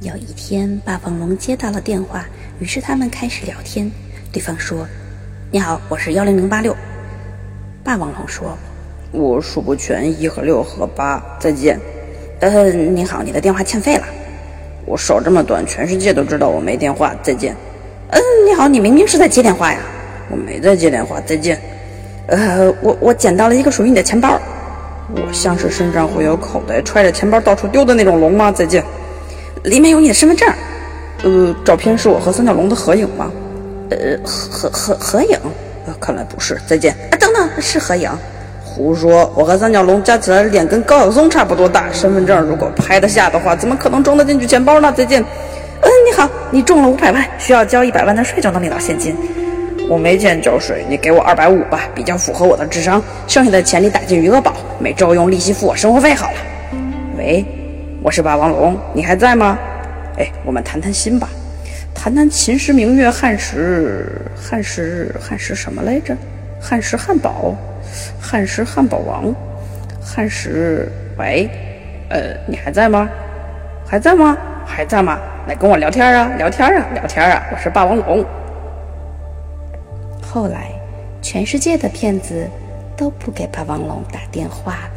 有一天，霸王龙接到了电话，于是他们开始聊天。对方说：“你好，我是幺零零八六。”霸王龙说：“我数不全一和六和八，再见。”呃，你好，你的电话欠费了。我手这么短，全世界都知道我没电话，再见。嗯，你好，你明明是在接电话呀。我没在接电话，再见。呃，我我捡到了一个属于你的钱包。我像是身上会有口袋，揣着钱包到处丢的那种龙吗？再见。里面有你的身份证。呃，照片是我和三角龙的合影吗？呃，合合合合影？呃，看来不是。再见。啊，等等，是合影。胡说！我和三角龙加起来脸跟高晓松差不多大，身份证如果拍得下的话，怎么可能装得进去钱包呢？再见。嗯，你好，你中了五百万，需要交一百万的税就能领到现金。我没钱交税，你给我二百五吧，比较符合我的智商。剩下的钱你打进余额宝，每周用利息付我生活费好了。喂，我是霸王龙，你还在吗？哎，我们谈谈心吧，谈谈秦时明月汉时，汉时汉时什么来着？汉时汉堡。汉时汉堡王，汉时喂，呃，你还在吗？还在吗？还在吗？来跟我聊天啊，聊天啊，聊天啊！我是霸王龙。后来，全世界的骗子都不给霸王龙打电话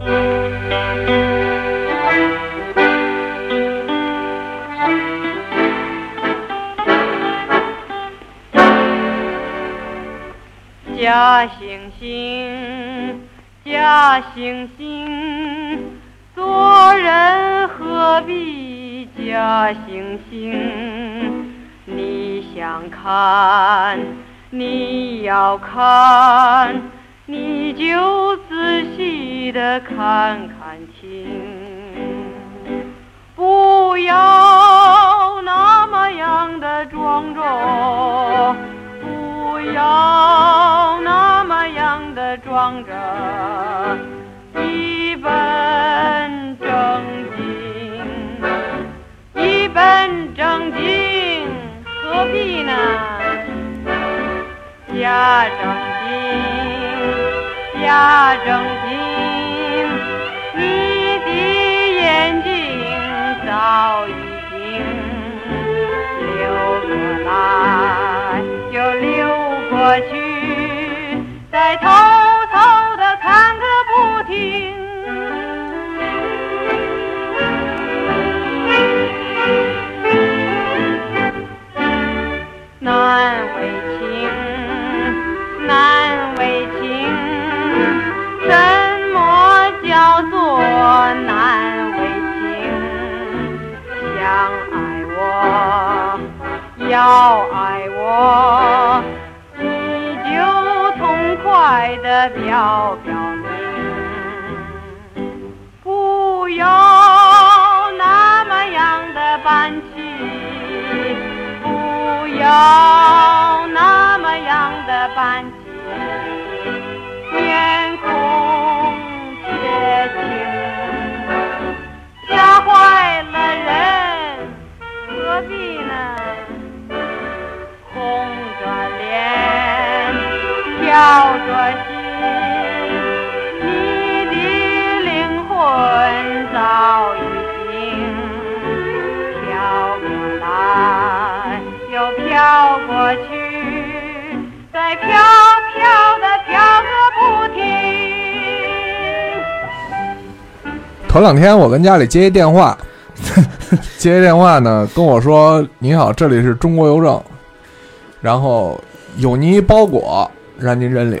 了。假惺惺，假惺惺，做人何必假惺惺？你想看，你要看，你就仔细的看看清，不要那么样的装着。不要那么样的装着，一本正经，一本正经，何必呢？假正经，假正经，去，再的表表明，不要那么样的板起，不要那么样的板起，面孔铁青，吓坏了人，何必呢？红着脸。跳着心早已经飘过来，又飘过去，再飘飘的飘个不停。头两天我跟家里接一电话，接一电话呢，跟我说：“你好，这里是中国邮政，然后有您一包裹。”让您认领，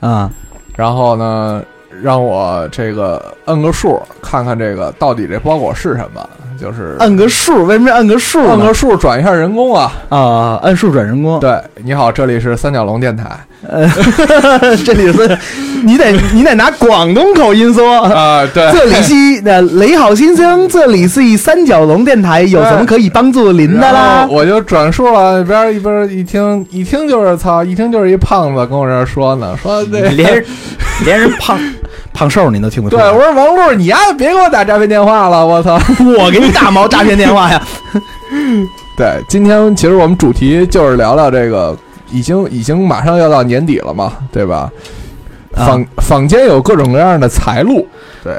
啊，然后呢，让我这个摁个数，看看这个到底这包裹是什么。就是摁个数，为什么要摁个数？摁个数转一下人工啊啊！摁数转人工。对，你好，这里是三角龙电台。呃，这里是，你得你得拿广东口音说啊。对，这里是那雷好先生，这里是三角龙电台，有什么可以帮助您的啦？我就转述了，一边一边一听一听就是操，一听就是一胖子跟我这说呢，说这连连人胖。胖瘦你都听不对，我说王璐，你呀别给我打诈骗电话了，我操，我给你打毛诈骗电话呀？对，今天其实我们主题就是聊聊这个，已经已经马上要到年底了嘛，对吧？坊坊间有各种各样的财路，对，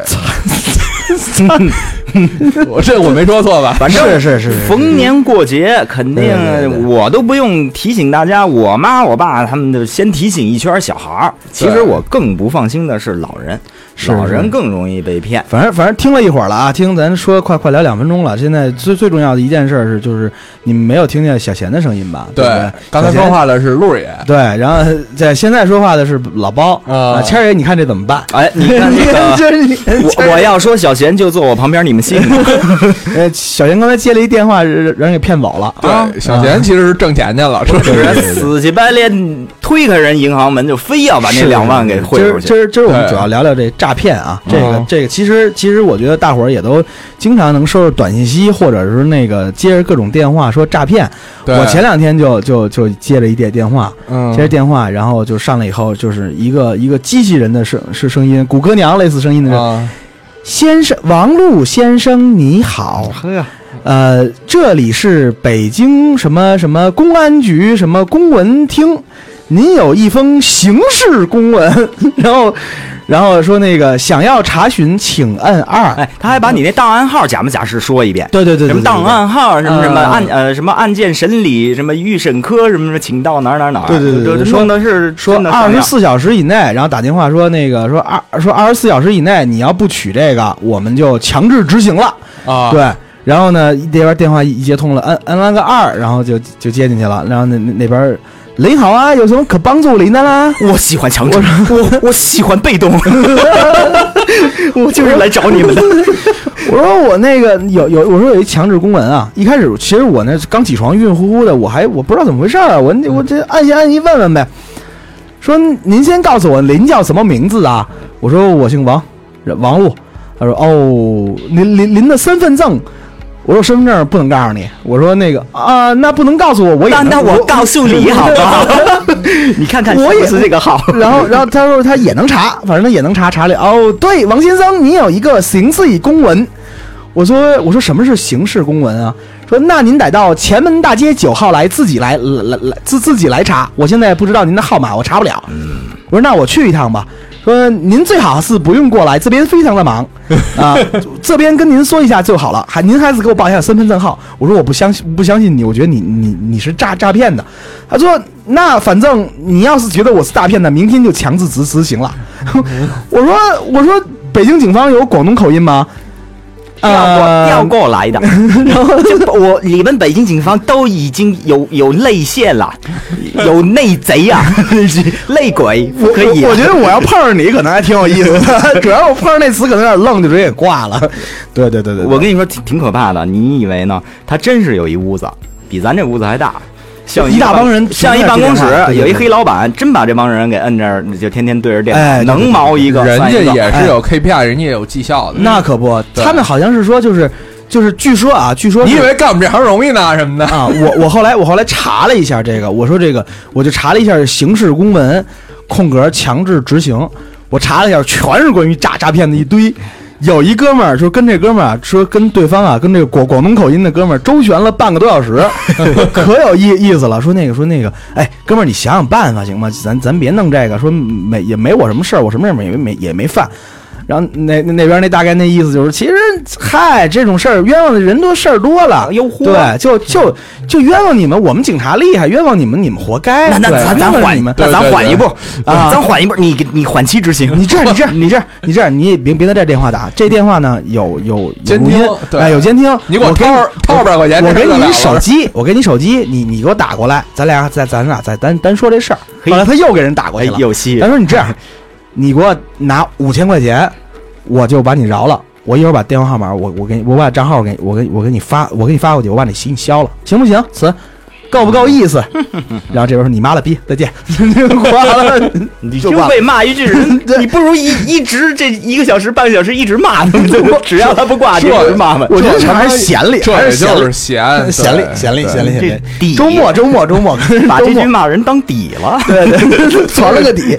我这我没说错吧？反正是是是是逢年过节肯定我都不用提醒大家，我妈我爸他们就先提醒一圈小孩儿。其实我更不放心的是老人，是老人更容易被骗。反正反正听了一会儿了啊，听咱说快快聊两分钟了。现在最最重要的一件事是，就是你们没有听见小贤的声音吧？对对，刚才说话的是陆爷，对，然后在现在说话的是老包啊啊，谦儿爷，你看这怎么办？哎，你看这个。我我要说小贤就坐我旁边，你们信吗？呃，小贤刚才接了一电话，让让人给骗走了。啊对，小贤其实是挣钱去了，是不就是是？死乞白赖推开人银行门，就非要把那两万给汇出去。今儿今儿我们主要聊聊这诈骗啊，这个嗯。这个其实其实我觉得大伙儿也都经常能收到短信息，或者是那个接着各种电话说诈骗。我前两天就就就接了一电电话，嗯。接着电话，然后就上来以后就是一个一个机器人的声是声音，谷歌娘类似声音的人。啊，先生，王璐先生你好，呵，呃，这里是北京什么什么公安局什么公文厅，您有一封刑事公文，然后，然后说那个想要查询，请按二。哎，他还把你那档案号假模假式说一遍。对对对对，什么档案号，什么什么嗯案呃什么案件审理，什么预审科，什么什么，请到哪儿哪儿哪儿。对对对说的是说二十四小时以内，然后打电话说那个说二说二十四小时以内你要不取这个，我们就强制执行了。啊，对，然后呢，那边电话一接通了，按按了个二，然后就就接进去了，然后那那那边。您好啊，有什么可帮助您的啦？我喜欢强制，我 我喜欢被动，我就是来找你们的。我说我那个有有，我说有一强制公文啊。一开始其实我那刚起床晕乎乎的，我还我不知道怎么回事儿啊，我我这按一按一问问呗。说您先告诉我您叫什么名字啊？我说我姓王，王璐。他说哦，您您您的身份证。我说身份证不能告诉你。我说那个啊，那不能告诉我，我也那那我告诉你好不好？你看看我也是这个号？然后，然后他说他也能查，反正他也能查，查了。哦，对，王先生，你有一个刑事公文。我说我说什么是刑事公文啊？说那您得到前门大街九号来，自己来来来自自己来查。我现在不知道您的号码，我查不了。我说那我去一趟吧。说您最好是不用过来，这边非常的忙 啊，这边跟您说一下就好了。还您还是给我报一下身份证号。我说我不相信，不相信你，我觉得你你你是诈诈骗的。他说那反正你要是觉得我是诈骗的，明天就强制执执行了。我说我说北京警方有广东口音吗？调调过来的，然后就我你们北京警方都已经有有内线了，有内贼啊，内鬼不可以啊、我我觉得我要碰上你，可能还挺有意思的。主要我碰上那词可能有点愣，就直接给挂了。对对对对，对我跟你说挺挺可怕的，你以为呢？他真是有一屋子，比咱这屋子还大，像一大帮人像一办公室有一黑老板，真把这帮人给摁这儿，就天天对着电脑，能毛一个人家也是有 KPI，人家也有绩效的。那可不，他们好像是说就是就是，据说啊，据说你以为干我们这行容易呢？什么的？啊，我我后来我后来查了一下这个，我说这个我就查了一下刑事公文，空格强制执行，我查了一下，全是关于诈诈骗的一堆。有一哥们儿说跟这哥们儿啊说跟对方啊跟这个广广东口音的哥们儿周旋了半个多小时，可有意意思了。说那个说那个，哎，哥们儿你想想办法行吗？咱咱别弄这个，说没也没我什么事儿，我什么事儿也没也没犯。然后那那那边那大概那意思就是，其实嗨，这种事儿冤枉的人多事儿多了，对，就就就冤枉你们，我们警察厉害，冤枉你们，你们活该。那那咱咱缓你们，那咱缓一步啊咱缓一步，你你缓期执行。你这样，你这样，你这样，你这样，你也别别在这电话打，这电话呢有有有监听哎，有监听，你给我掏掏二百块钱，我给你手机，我给你手机，你你给我打过来，咱俩咱咱俩再单单说这事儿。嘿后来他又给人打过哎去了，有戏他，说你这样，你给我拿五千块钱，我就把你饶了。我一会儿把电话号码，我我给你，我把账号给我给我给你发，我给你发过去，我把你信消了，行不行？词够不够意思？然后这边说你妈了逼，再见，挂了，你就挂了被骂一句人，你不如一一直这一个小时半个小时一直骂他们，只要他不挂，就一直骂他。我觉得这还是闲里，这也还是闲里就是闲闲里闲里闲里闲里。底周末周末周末，把这句骂人当底了。对对，传了个底。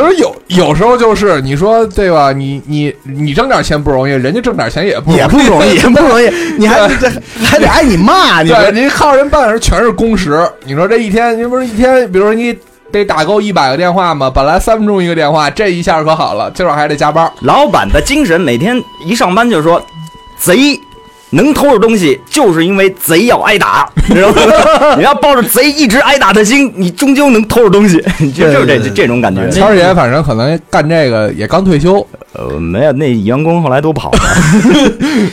而有有时候就是你说对吧？你你你挣点钱不容易，人家挣点钱也不也不容易，也不容易，你还这还得挨你骂，你对，说您靠人半小时全是工时，你说这一天，你不是一天，比如说你得打够一百个电话吗？本来三分钟一个电话，这一下可好了，今儿还得加班。老板的精神每天一上班就说：“贼能偷着东西，就是因为贼要挨打，你 知道吗？你要抱着贼一直挨打的心，你终究能偷着东西，就就是这这种感觉。谦儿爷反正可能干这个也刚退休，呃，没有，那员工后来都跑了。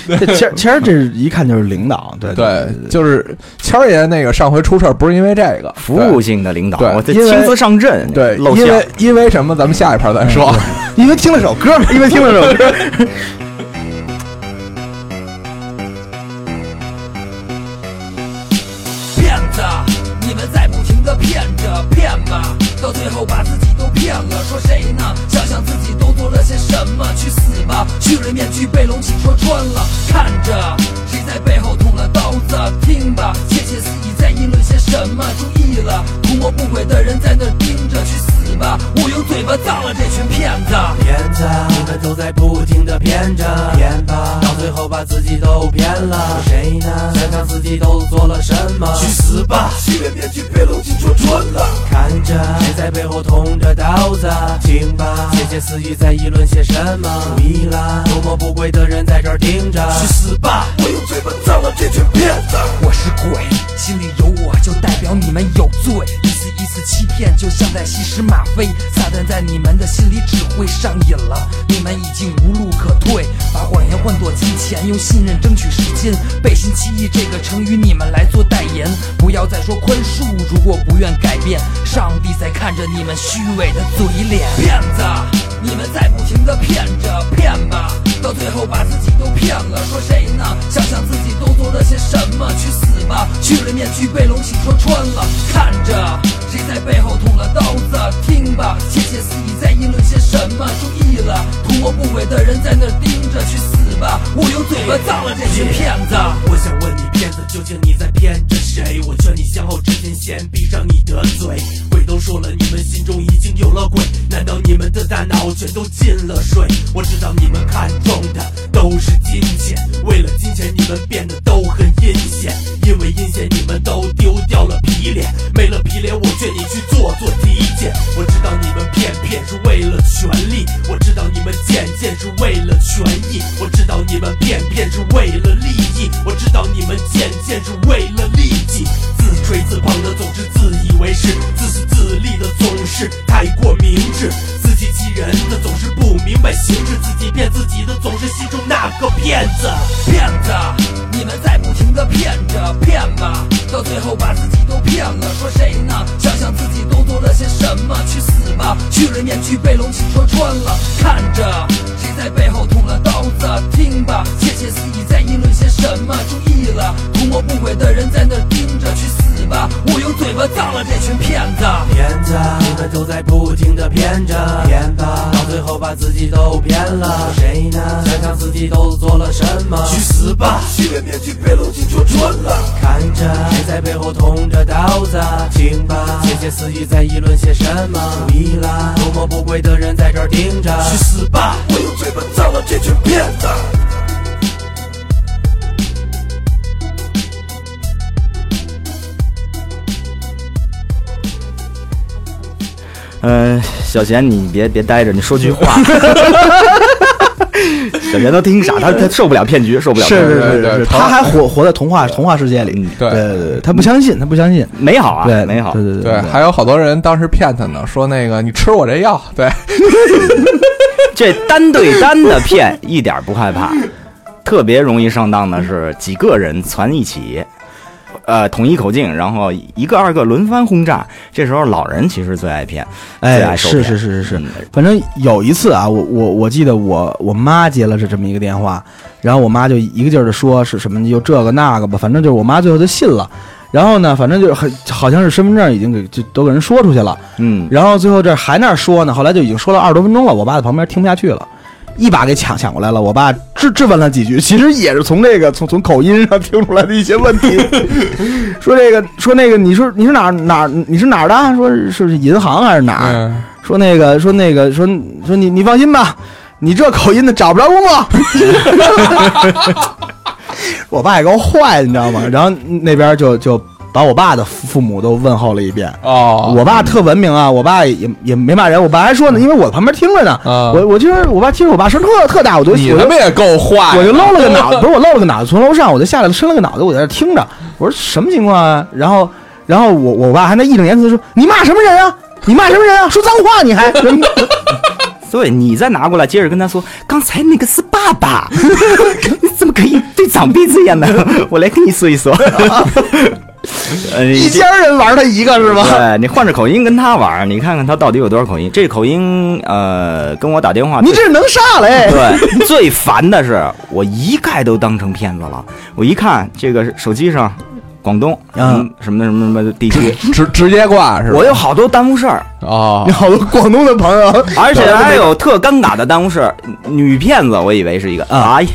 这其实其实这一看就是领导，对对，就是谦儿爷那个上回出事儿不是因为这个服务性的领导，对亲自上阵，对，因为。因为什么？咱们下一盘再说。因为听了首歌，因为听了首歌，的骗着骗吧，到最后把自己都骗了。说谁呢？想想自己都做了些什么，去死吧！虚伪面具被龙起戳穿了，看着谁在背后捅了刀子，听吧，窃窃私语在议论些什么？注意了，图谋不轨的人在那儿盯着，去死吧！我用嘴巴葬了这群骗子。骗子，你们都在不停的骗着骗吧，到最后把自己都骗了。谁呢？想想自己都做了什么？去死吧！虚伪面具被龙筋戳穿了，看着谁在背后捅着刀子？听吧，窃窃私语在议论些什么？注意了，图谋不轨的人在这儿盯着。去死吧！我用嘴巴葬了这群骗子。我是鬼，心里有我就代表你们有罪，一次欺骗，就像在吸食吗啡。撒旦在你们的心里只会上瘾了，你们已经无路可退，把谎言换作金钱，用信任争取时间。背信弃义这个成语你们来做代言，不要再说宽恕，如果不愿改变，上帝在看着你们虚伪的嘴脸。骗子，你们在不停的骗着骗吧，到最后把自己都骗了。说谁呢？想想自己都做了些什么，去死吧！去了面具被龙起戳穿了，看着谁在背后捅了刀子？听吧，窃窃私语在议论些什么？注意了，图谋不轨的人在那儿盯着，去死吧！我用嘴巴脏了这群骗子。我想问你，骗子究竟你在骗着谁？我劝你向后之前先闭上你的嘴。鬼都说了，你们心中已经有了鬼，难道你们的大脑全都进了水？我知道你们看中的都是金钱，为了金钱你们变得都很阴险，因为阴险你们都丢掉了皮脸，没了皮脸我劝你去做做体检。我知道你们骗骗是为了权利，我知道你们贱贱是为了权益，我知道你们骗骗是为了利益，我知道你们贱贱是为了利己，自吹自捧的总是自以为是，自私自利的总是太过明智，自欺欺人的总是不明白形势，自己骗自己的总是心中那个骗子。骗子，你们在不停的骗着骗吧，到最后把自己都骗了。说谁呢？想想自己都做了些什么，去死吧！虚伪面具被龙骑戳穿了，看着谁在背后捅了刀子？听吧，窃窃私语在议论些什么？注意了，图谋不轨的人在那儿盯着，去死吧！我用嘴巴葬了这群骗子。骗子，你们都在不停的骗着骗吧，到最后把自己都骗了。谁呢？想想自己都做了什么？去死吧！虚伪面具被龙骑戳穿了，看着谁在背后捅着刀子？听吧，窃窃私语在议论些什么？注意了，图谋不轨的人在这儿盯着。去死吧！我用嘴巴造了这群骗子。呃，小贤，你别别待着，你说句话。小贤都听傻，他他受不了骗局，受不了是骗局。是是是他还活活在童话童话世界里。对。对对，他不相信，他不相信，美好啊，对，美好。对对对，还有好多人当时骗他呢，说那个你吃我这药，对，这单对单的骗一点不害怕，特别容易上当的是几个人攒一起，呃，统一口径，然后一个二个轮番轰炸。这时候老人其实最爱骗，最哎，爱受骗。是是是是是嗯，反正有一次啊，我我我记得我我妈接了这这么一个电话，然后我妈就一个劲儿的说是什么就这个那个吧，反正就是我妈最后就信了。然后呢，反正就是很好像是身份证已经给就都给人说出去了，嗯，然后最后这还那说呢，后来就已经说了二十多分钟了，我爸在旁边听不下去了，一把给抢抢过来了。我爸质质问了几句，其实也是从这个从从口音上听出来的一些问题。说这个说那个，你说你是哪儿哪儿你是哪儿的？说是是银行还是哪儿？嗯，说那个说那个说说你你放心吧，你这口音的找不着工作。我爸也够坏的，你知道吗？然后那边就就把我爸的父父母都问候了一遍。哦，我爸特文明啊，我爸也也没骂人，我爸还说呢，因为我旁边听着呢，啊我我听着我爸听着我爸声特特大，我就我就你他妈也够坏，我就露了个脑袋，不是我露了个脑子，从楼上我就下来了，伸了个脑袋，我在那听着，我说什么情况啊？然后然后我我爸还那义正言辞地说，你骂什么人啊？你骂什么人啊？说脏话你还？对你再拿过来，接着跟他说，刚才那个是爸爸，你怎么可以对长辈这样呢？我来跟你说一说。呃，一家人玩他一个是吧？对你换着口音跟他玩儿，你看看他到底有多少口音。这口音，呃，跟我打电话，你这是能啥嘞？对，最烦的是我一概都当成骗子了。我一看这个手机上，广东，嗯嗯，什么什么什么地区，直直接挂是吧？我有好多耽误事儿，啊你，好多广东的朋友，而且还有特尴尬的耽误事儿。女骗子，我以为是一个，啊哎，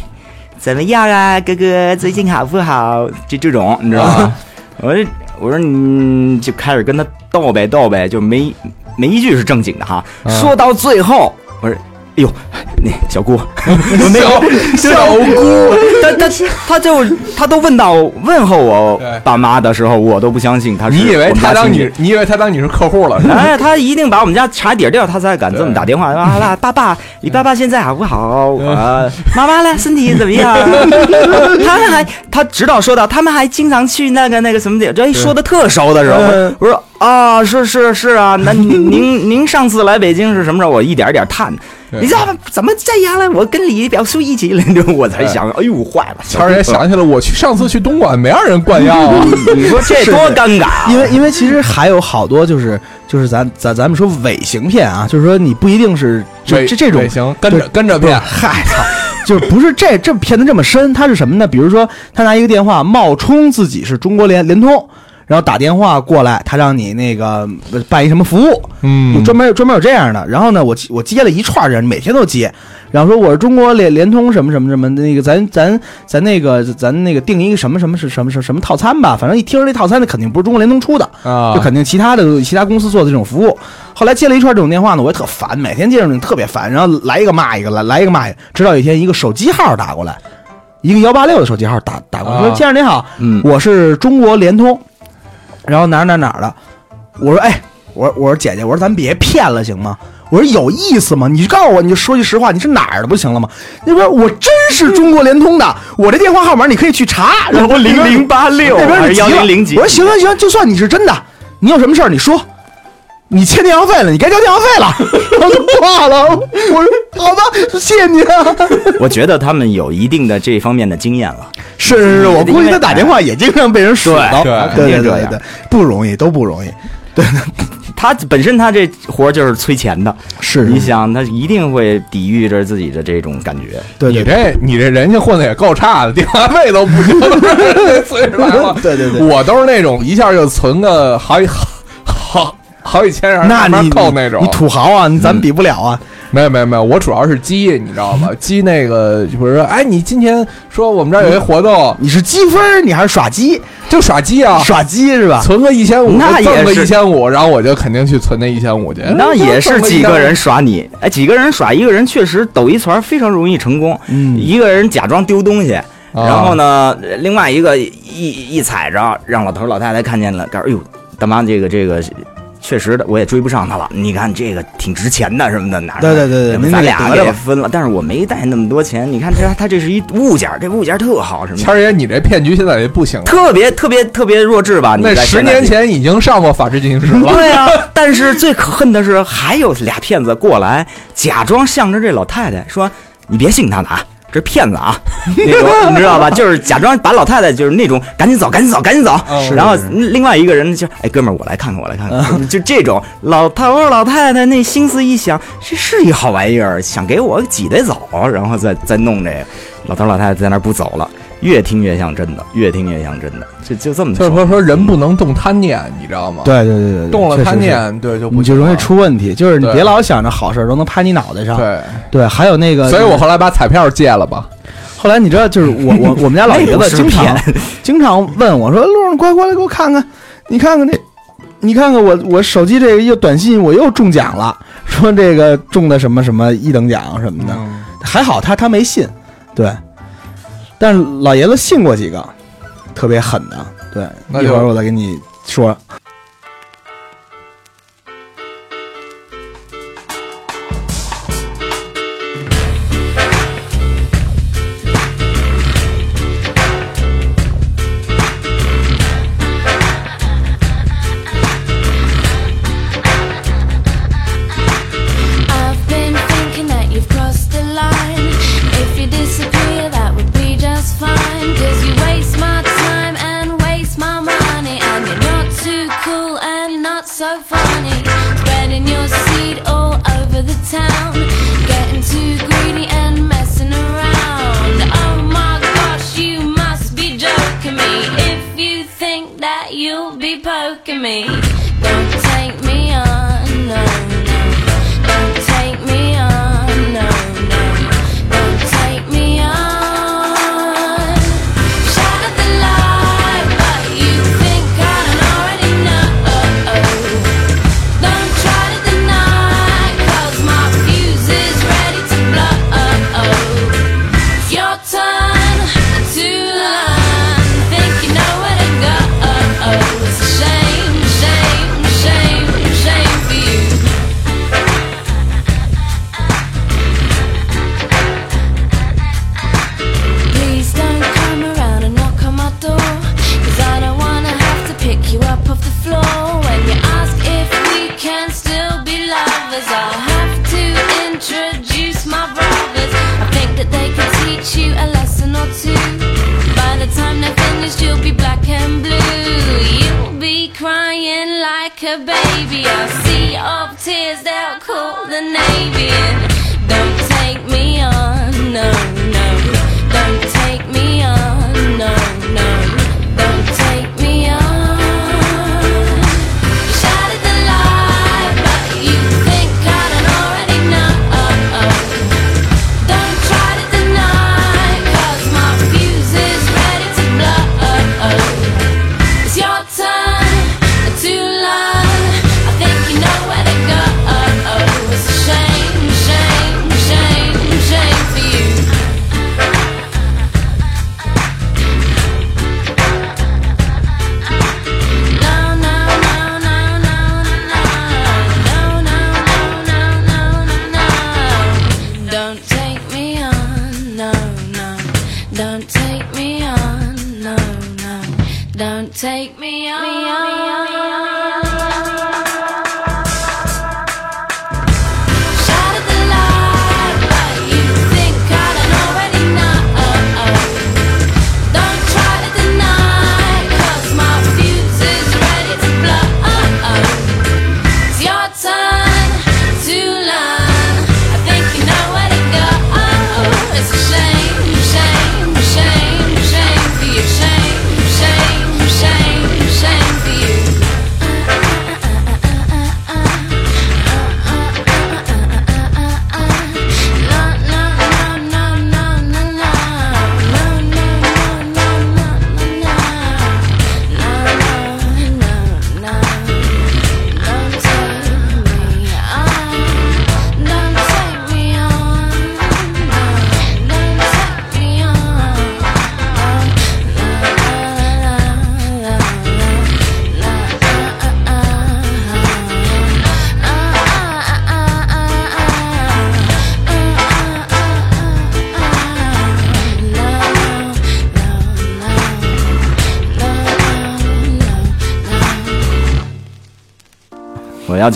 怎么样啊，哥哥，最近好不好？就这种，你知道吗？我说我说你就开始跟他斗呗斗呗，就没没一句是正经的哈。说到最后，我说。哎呦，那小姑，我那个小姑，他他他就他都问到问候我爸妈的时候，我都不相信他是你以为他当你，你以为他当你是客户了？是吧哎，他一定把我们家查底儿掉，他才敢这么打电话。啊，爸爸，你爸爸现在好不好？啊，妈妈呢？身体怎么样？他们还，他直到说到他们还经常去那个那个什么地儿，这一说的特熟的时候，嗯我说啊，是是是啊，那您您您上次来北京是什么时候？我一点点探，你知道吗？怎么这样了？我跟李表叔一起来，我才想，哎呦，坏了，谦儿也想起来，我去上次去东莞没让人灌药啊。你说这 多尴尬啊！因为因为其实还有好多就是就是咱咱咱们说伪行骗啊，就是说你不一定是这伪这这种伪行跟着跟着骗嗨操，就是不是这这骗的这么深，他是什么呢？比如说他拿一个电话冒充自己是中国联联通。然后打电话过来，他让你那个呃办一什么服务，嗯。有专门专门有这样的。然后呢，我我接了一串人，每天都接，然后说我是中国联联通什么什么什么那个咱咱咱那个咱那个定一个什么什么是什么什么什么套餐吧，反正一听这套餐，那肯定不是中国联通出的，啊。就肯定其他的其他公司做的这种服务。后来接了一串这种电话呢，我也特烦，每天接着你特别烦，然后来一个骂一个，来来一个骂一个，直到有一天一个手机号打过来，一个幺八六的手机号打打过来，说啊先生您好，嗯。我是中国联通，然后哪儿哪儿哪儿的，我说哎，我说我说姐姐，我说咱别骗了行吗？我说有意思吗？你就告诉我，你就说句实话，你是哪儿的不行了吗？那边我真是中国联通的，我这电话号码你可以去查。然后零零八六那边还是就急了1007几我说行行行，就算你是真的，你有什么事儿你说。你欠电话费了，你该交电话费了，然后就挂了。我说好吧，谢谢你啊。我觉得他们有一定的这方面的经验了。是是是，我估计他打电话也经常被人甩到，对对对肯定这样对对，不容易，都不容易。对 他本身他这活就是催钱的，是你想他一定会抵御着自己的这种感觉。你对对对这你这人家混的也够差的，电话费都不交，这岁数来了。对对对我都是那种一下就存个好几好好好几千，人那慢慢你扣那种。你土豪啊，咱比不了啊。没有没有没有，我主要是鸡，你知道吗？鸡那个，就比如说，哎，你今天说我们这儿有一活动，你是积分，你还是耍鸡？就耍鸡啊，耍鸡是吧？存个一千五，那也赠个是一千五，然后我就肯定去存那一千五去。那也是几个人耍你，哎，几个人耍一个人，确实抖一团非常容易成功。嗯一个人假装丢东西，然后呢，另外一个一一踩着，让老头老太太看见了，告诉哎呦，大妈这个这个。确实的，我也追不上他了。你看这个挺值钱的什么的，拿着对对对对咱俩给分了。但是我没带那么多钱。你看这他这是一物件，这物件特好，什么谦儿爷，你这骗局现在也不行了。特别特别特别弱智吧？你那十年前已经上过法制进行时了。对啊，但是最可恨的是，还有俩骗子过来，假装向着这老太太说：“你别信他的啊，这是骗子啊！”那种你知道吧？就是假装把老太太就是那种赶紧走，赶紧走，赶紧走。是然后另外一个人就哎，哥们儿，我来看看，我来看看，就这种老头儿老太太那心思一想，这是一好玩意儿，想给我挤得走，然后再再弄这个，老头老太太在那儿不走了。越听越像真的，越听越像真的，就就这么就是说说人不能动贪念，你知道吗？，对对对对对，动了贪念，对就不你就容易出问题。就是你别老想着好事儿都能拍你脑袋上。对。对，还有那个，所以我后来把彩票戒了吧。后来你知道，就是我我我们家老爷子经常经常问我说：“路上快过来给我看看，你看看这，你看看我我手机这个又短信我又中奖了，说这个中的什么什么一等奖什么的。还好他他没信，对，但是老爷子信过几个，特别狠的，对，一会儿我再给你说。look at me.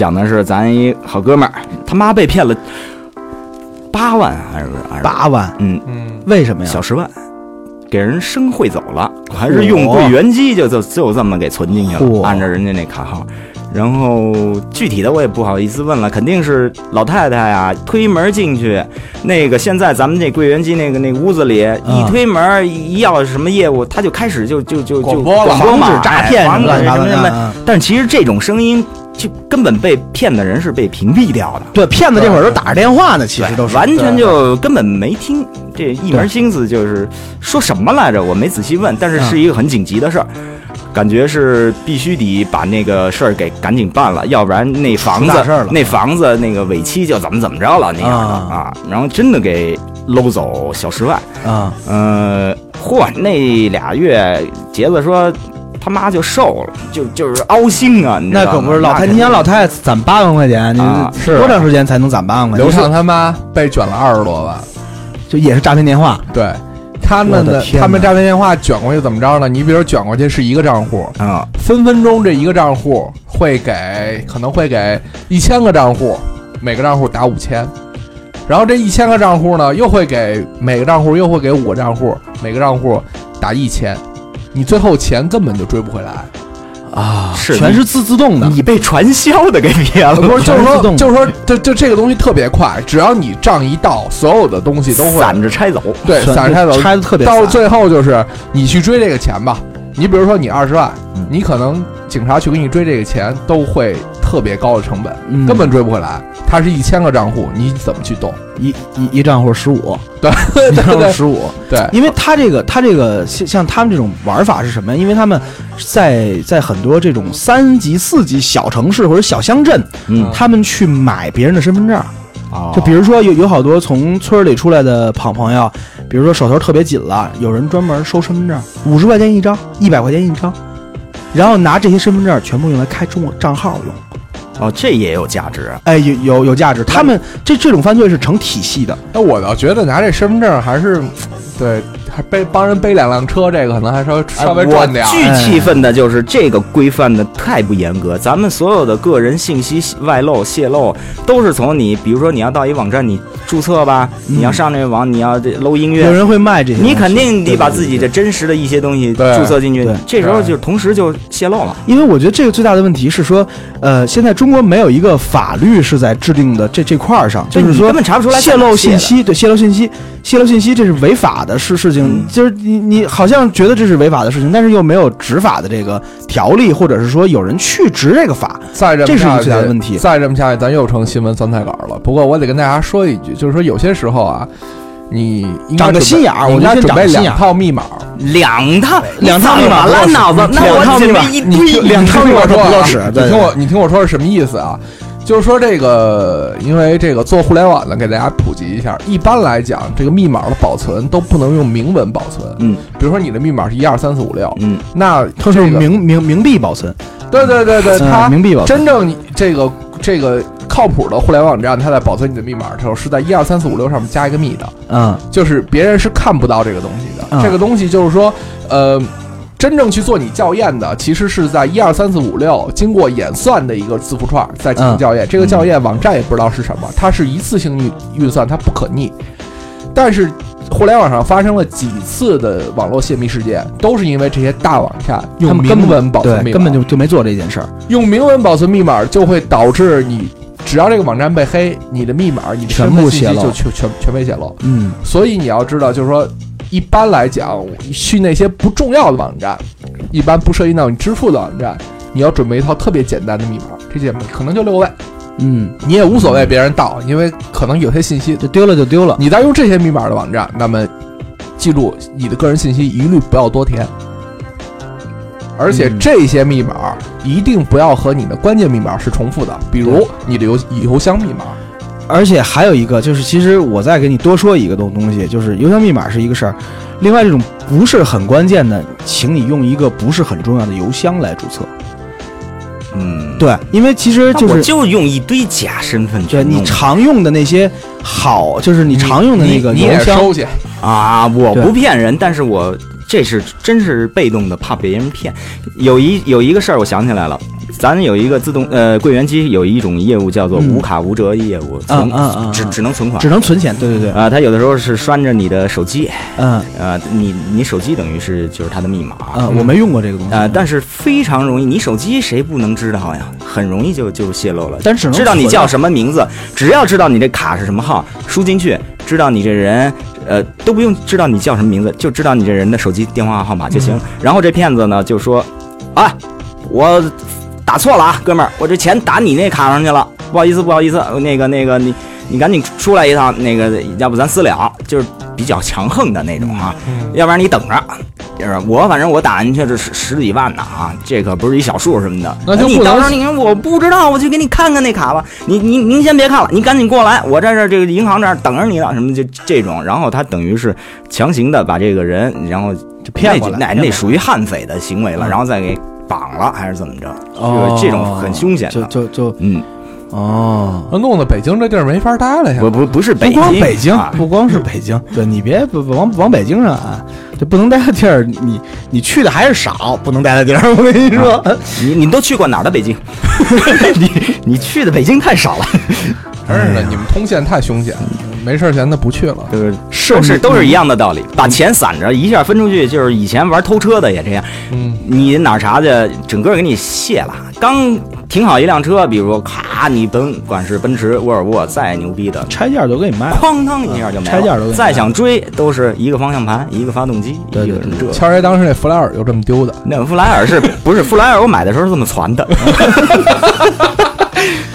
讲的是咱一好哥们儿，他妈被骗了八万还是还是八万，嗯嗯，为什么呀？小十万，给人生汇走了，还是用柜员机就就就这么给存进去了，按照人家那卡号。然后具体的我也不好意思问了，肯定是老太太呀，推门进去，那个现在咱们这柜员机那个那个屋子里，一推门一要什么业务，他就开始就就就就广播了嘛防止诈骗什么什么。但其实这种声音就根本被骗的人是被屏蔽掉的。对，骗子这会儿都打着电话呢，其实都是。完全就根本没听，这一门心思就是说什么来着，我没仔细问，但是是一个很紧急的事儿，感觉是必须得把那个事儿给赶紧办了，要不然那房子那房子那个尾期就怎么怎么着了那样的啊。啊，然后真的给搂走小十万，啊，呃，嚯，那俩月杰子说他妈就瘦了，就就是凹心啊，你知道那可不是老太，你想老太太攒八万块钱，你啊是多长时间才能攒八万块钱？刘畅他妈被卷了二十多万，就也是诈骗电话，对。他们的他们诈骗电话卷过去怎么着呢？你比如卷过去是一个账户，啊，分分钟这一个账户会给可能会给一千个账户，每个账户打五千，然后这一千个账户呢又会给每个账户又会给五个账户，每个账户打一千，你最后钱根本就追不回来。啊，是全是自自动的，你被传销的给骗了，不是，就是说，就是说，就就这个东西特别快，只要你账一到，所有的东西都会散着拆走。对 散着拆走，拆的特别散。到最后就是你去追这个钱吧，你比如说你二十万嗯，你可能警察去给你追这个钱都会特别高的成本，嗯根本追不回来。它是一千个账户，你怎么去动？一一一账户十五，对一账户对十五，对，因为他这个他这个像像他们这种玩法是什么呀？因为他们在在很多这种三级、四级小城市或者小乡镇，嗯他们去买别人的身份证。哦就比如说有有好多从村里出来的朋朋友，比如说手头特别紧了，有人专门收身份证，五十块钱一张，一百块钱一张，然后拿这些身份证全部用来开中国账号用。哦，这也有价值。哎，有有有价值。他们这这种犯罪是成体系的，那我倒觉得拿这身份证还是，对，还背帮人背两辆车，这个可能还稍微稍微赚点儿。巨气愤的就是这个规范的太不严格，咱们所有的个人信息外漏泄露都是从你，比如说你要到一网站，你注册吧，嗯你要上那个网，你要这搂音乐。有人会卖这些，你肯定得把自己的。真实的一些东西注册进去对，这时候就同时就泄露了。因为我觉得这个最大的问题是说，呃，现在中国没有一个法律是在制定的这这块儿上，就是说根本查不出来泄露信息，对泄露信息，泄露信息这是违法的事事情，嗯就是你你好像觉得这是违法的事情，但是又没有执法的这个条例，或者是说有人去执这个法，再这么下去，这是一个最大的问题再这么下去，咱又成新闻酸菜稿了。不过我得跟大家说一句，就是说有些时候啊，你长个心眼儿你应该我觉得准备两长个心眼儿套密码。两套两套密码烂脑子，那我准两套密码你备一堆两套密码说啊不够使你听我你听我说是什么意思啊？就是说这个，因为这个做互联网的，给大家普及一下。一般来讲，这个密码的保存都不能用明文保存。嗯比如说你的密码是一二三四五六，嗯，那它是这个明明明币保存，对对对对，嗯它明币保存，真正你这个这个靠谱的互联网站，它在保存你的密码的时候，是在一二三四五六上面加一个密的，嗯就是别人是看不到这个东西的。嗯这个东西就是说，呃，真正去做你校验的，其实是在一二三四五六经过演算的一个字符串再进行嗯校验。这个校验网站也不知道是什么，它是一次性运运算，它不可逆。但是互联网上发生了几次的网络泄密事件，都是因为这些大网站他用们根本明文保存密，码，根本就就没做这件事儿，用明文保存密码，就会导致你只要这个网站被黑，你的密码、你的全身份信息部泄露就全全全被泄露。嗯所以你要知道，就是说，一般来讲，去那些不重要的网站，一般不涉及到你支付的网站，你要准备一套特别简单的密码，这些可能就六位，嗯，你也无所谓别人盗，因为可能有些信息就丢了就丢了，你在用这些密码的网站，那么记住你的个人信息一律不要多填。而且嗯这些密码一定不要和你的关键密码是重复的，比如你的邮邮箱密码。而且还有一个就是，其实我再给你多说一个东东西，就是邮箱密码是一个事儿，另外这种不是很关键的，请你用一个不是很重要的邮箱来注册。嗯，对，因为其实就是就用一堆假身份证对你常用的那些好，就是你常用的那个邮箱，啊，我不骗人，但是我这是真是被动的，怕别人骗。有一有一个事儿，我想起来了，咱有一个自动呃柜员机有一种业务叫做嗯无卡无折业务，存嗯嗯嗯只嗯只能存款只。能存钱。对对对，啊，它有的时候是拴着你的手机，嗯呃，你你手机等于是就是它的密码，嗯，我没用过这个东西。呃，但是非常容易，你手机谁不能知道呀？很容易就就泄露了。但只能知道你叫什么名字，只要知道你这卡是什么号，输进去，知道你这人，呃，都不用知道你叫什么名字，就知道你这人的手机电话号码就行。然后这骗子呢就说，啊，我打错了啊，哥们儿，我这钱打你那卡上去了，不好意思，不好意思，那个那个你你赶紧出来一趟，那个要不咱私了，就是比较强横的那种啊，要不然你等着。就是我，反正我打进去是十十几万呢啊，这可不是一小数什么的。你那就不到时候你看我不知道，我去给你看看那卡吧。你你您先别看了，你赶紧过来，我在这儿这个银行这儿等着你呢，什么就这种。然后他等于是强行的把这个人，然后就骗过来，那那属于悍匪的行为了，嗯然后再给绑了还是怎么着？哦就是这种很凶险就的。就就嗯，哦。那弄得北京这地儿没法待了呀。不不不是北不京，光北京，啊不光是北京，对你别不不往往北京上啊，这不能待的地儿，你你你去的还是少，不能待的地儿。我跟你说，你你都去过哪儿的北京？你你去的北京太少了，真是的，你们通县太凶险，没事儿闲的不去了。就是是都是都是一样的道理，把钱散着一下分出去，就是以前玩偷车的也这样，嗯，你哪儿查去，整个给你卸了。刚停好一辆车，比如说咔，你甭管是奔驰、沃尔沃，再牛逼的，拆件都给你卖了。哐当一下就没了。拆件都给你再想追，都是一个方向盘，一个发动机，对对一个什么这。谦儿爷当时那弗莱尔就这么丢的，那弗莱尔是不是弗莱尔？我买的时候是这么传的，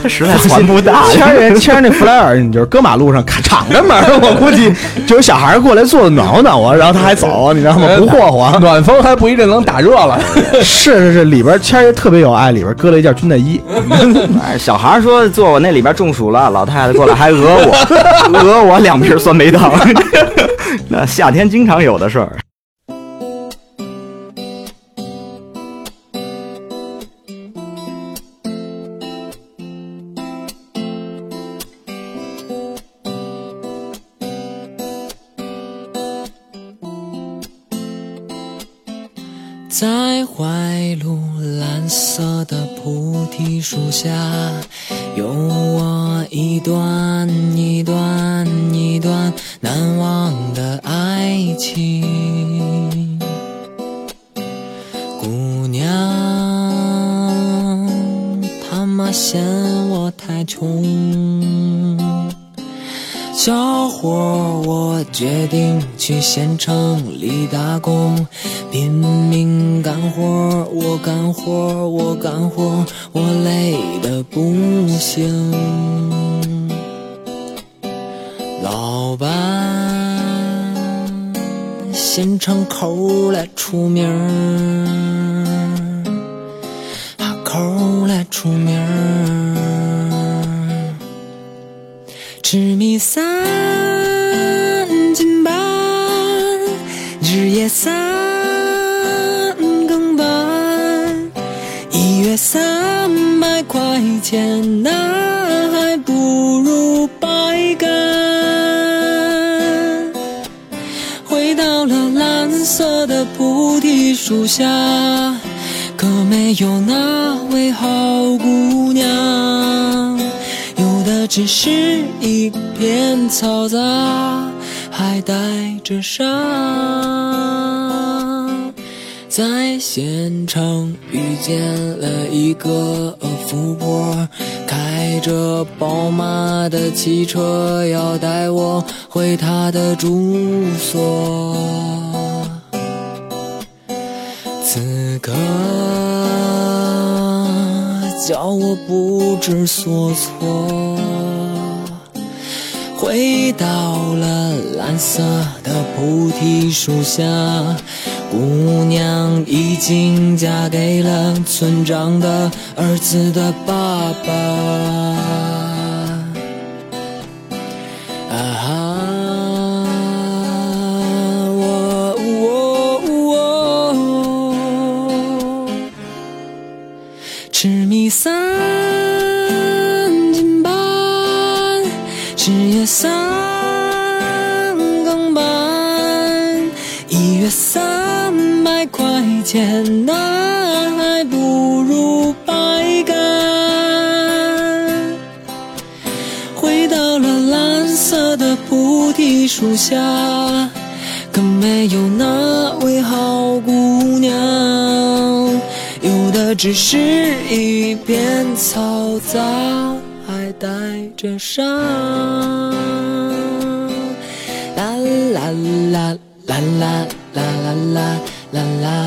他实在还不大。谦儿人谦儿那弗莱尔，你就是搁马路上咔敞着门，我估计就有小孩过来坐暖和暖和，然后他还走，你知道吗？不霍霍。暖风还不一定能打热了。是是是，里边谦儿爷特别有爱，里边搁了一件军大衣。哎小孩说坐我那里边中暑了，老太太过来还讹我，讹我两瓶酸梅汤。那夏天经常有的事儿。家。定去县城里打工，拼命干活儿，我干活儿，我干活儿，我累得不行。老板，县城口来出名儿，啊口来出名儿。吃米三日夜三更半，一月三百块钱，那还不如白干。回到了蓝色的菩提树下，可没有那位好姑娘。有的只是一片嘈杂，还带着伤。在县城遇见了一个富婆，开着宝马的汽车，要带我回她的住所。此刻叫我不知所措，回到了蓝色的菩提树下，姑娘已经嫁给了村长的儿子的爸爸。钱，那还不如白干。回到了蓝色的菩提树下，可没有那位好姑娘，有的只是一片嘈杂，还带着伤。啦啦啦啦啦啦啦啦啦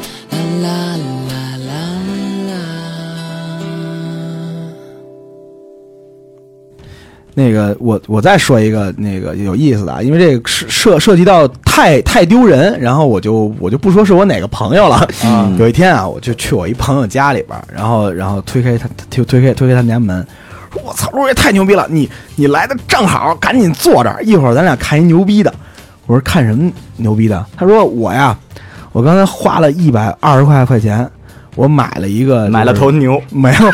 那个我我再说一个那个有意思的啊，因为这个涉涉涉及到太太丢人，然后我就我就不说是我哪个朋友了。嗯 有一天啊，我就去我一朋友家里边儿，然后然后推开他推推开推开他们家门，说我操，我说也太牛逼了，你你来的正好，赶紧坐这儿，一会儿咱俩看一牛逼的。我说看什么牛逼的？他说我呀，我刚才花了一百二十块块钱，我买了一个、买了头牛，没有，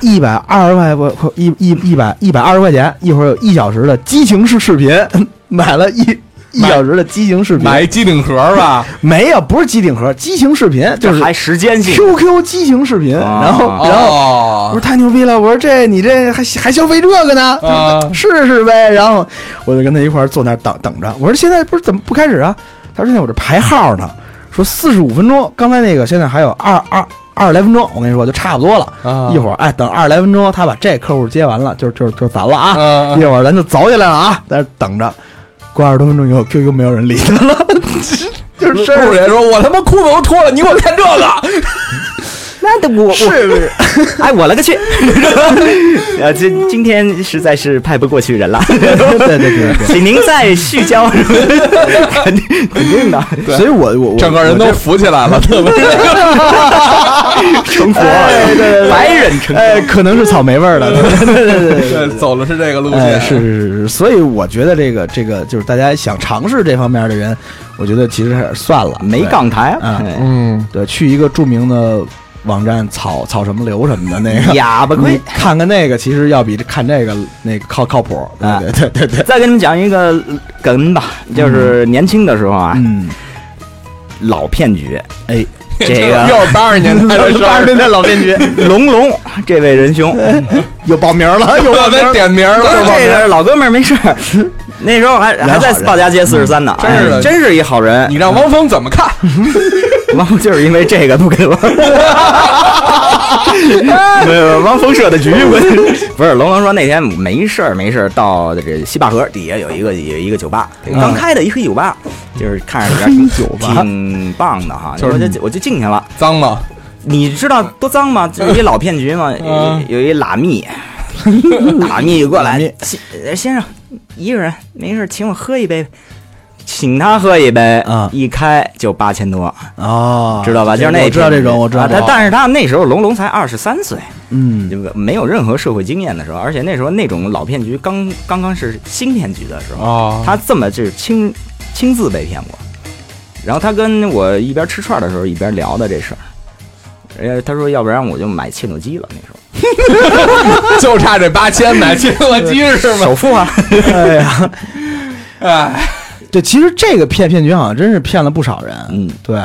一百二十块不一一一百一百二十块钱，一会儿有一小时的激情式视频，买了一一小时的激情视频，买一机顶盒吧，没有，不是机顶盒，激情视频就是这还时间性 QQ 激情视频，啊然后然后。我哦说，太牛逼了！我说这你这还还消费这个呢？啊试试呗。然后我就跟他一块儿坐那儿等等着。我说现在不是怎么不开始啊？他说现在我这排号呢，说四十五分钟，刚才那个现在还有二二二十来分钟。我跟你说就差不多了。啊一会儿哎，等二十来分钟，他把这客户接完了，就就就咱了啊。啊一会儿咱就走起来了啊，在这等着。过二十多分钟以后，QQ 没有人理他了，就是事儿人说：“我他妈裤子都脱了，你给我看这个。那得我是不是？哎，我了个去！呃，今今天实在是派不过去人了，对对对对。对。请您再续交，肯定肯定的，所以我我我整个人都浮起来了，特别。成佛，了。对对对。白人成哎，可能是草莓味儿的，对对对对对对。对，走的是这个路哎，线。是是是是，所以我觉得这个这个就是大家想尝试这方面的人，我觉得其实还是算了，没对。港台嗯，对，去一个著名的网站草草什么流什么的那个，哑巴亏。看看那个，其实要比看这个那个靠靠谱，对啊。对对对对，再给你们讲一个梗吧，就是年轻的时候啊，嗯，老骗局，哎，这个 又是八十年代的，八十年代老骗局。龙龙这位仁兄，又报名了，又报名点名了，这个老哥们儿没事儿，那时候还还在鲍家街四十三呢，真是真是一好人。你。让汪峰怎么看？汪峰就是因为这个不给玩，没有汪峰设的局，我不是龙龙说那天没事儿没事儿到这个西坝河底下有一个有一个酒吧，刚开的一黑酒吧，就是看着里边黑酒吧挺棒的哈，就是我就我就进去了。脏吗？你知道多脏吗？这有一老骗局吗？嗯有有一拉密，拉密过来先呃先生一个人没事，请我喝一杯，请他喝一杯啊一开就八千多，哦，知道吧？就是那我知道这种，我知道啊这种，他但是他那时候龙龙才二十三岁，嗯。就没有任何社会经验的时候，而且那时候那种老骗局刚刚刚是新骗局的时候，哦，他这么就是亲亲自被骗过。然后他跟我一边吃串的时候一边聊的这事儿，呃，他说要不然我就买切诺基了，那时候。就差这八千买切诺基是吗？首付啊，哎呀，哎，对，其实这个骗骗局好像真是骗了不少人，嗯，对，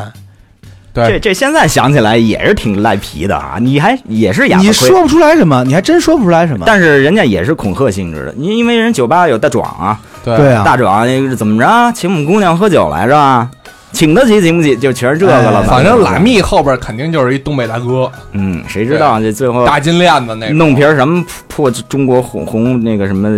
这对，这现在想起来也是挺赖皮的啊，你还也是哑巴。你说不出来什么，你还真说不出来什么，但是人家也是恐吓性质的，因因为人酒吧有大壮啊，对啊，大壮那个怎么着，请我们姑娘喝酒来着，请得起请不起，就全是这个了。哎反正拉，密后边肯定就是一东北大哥，嗯，谁知道这最后大金链子那种弄瓶什么破中国红红那个什么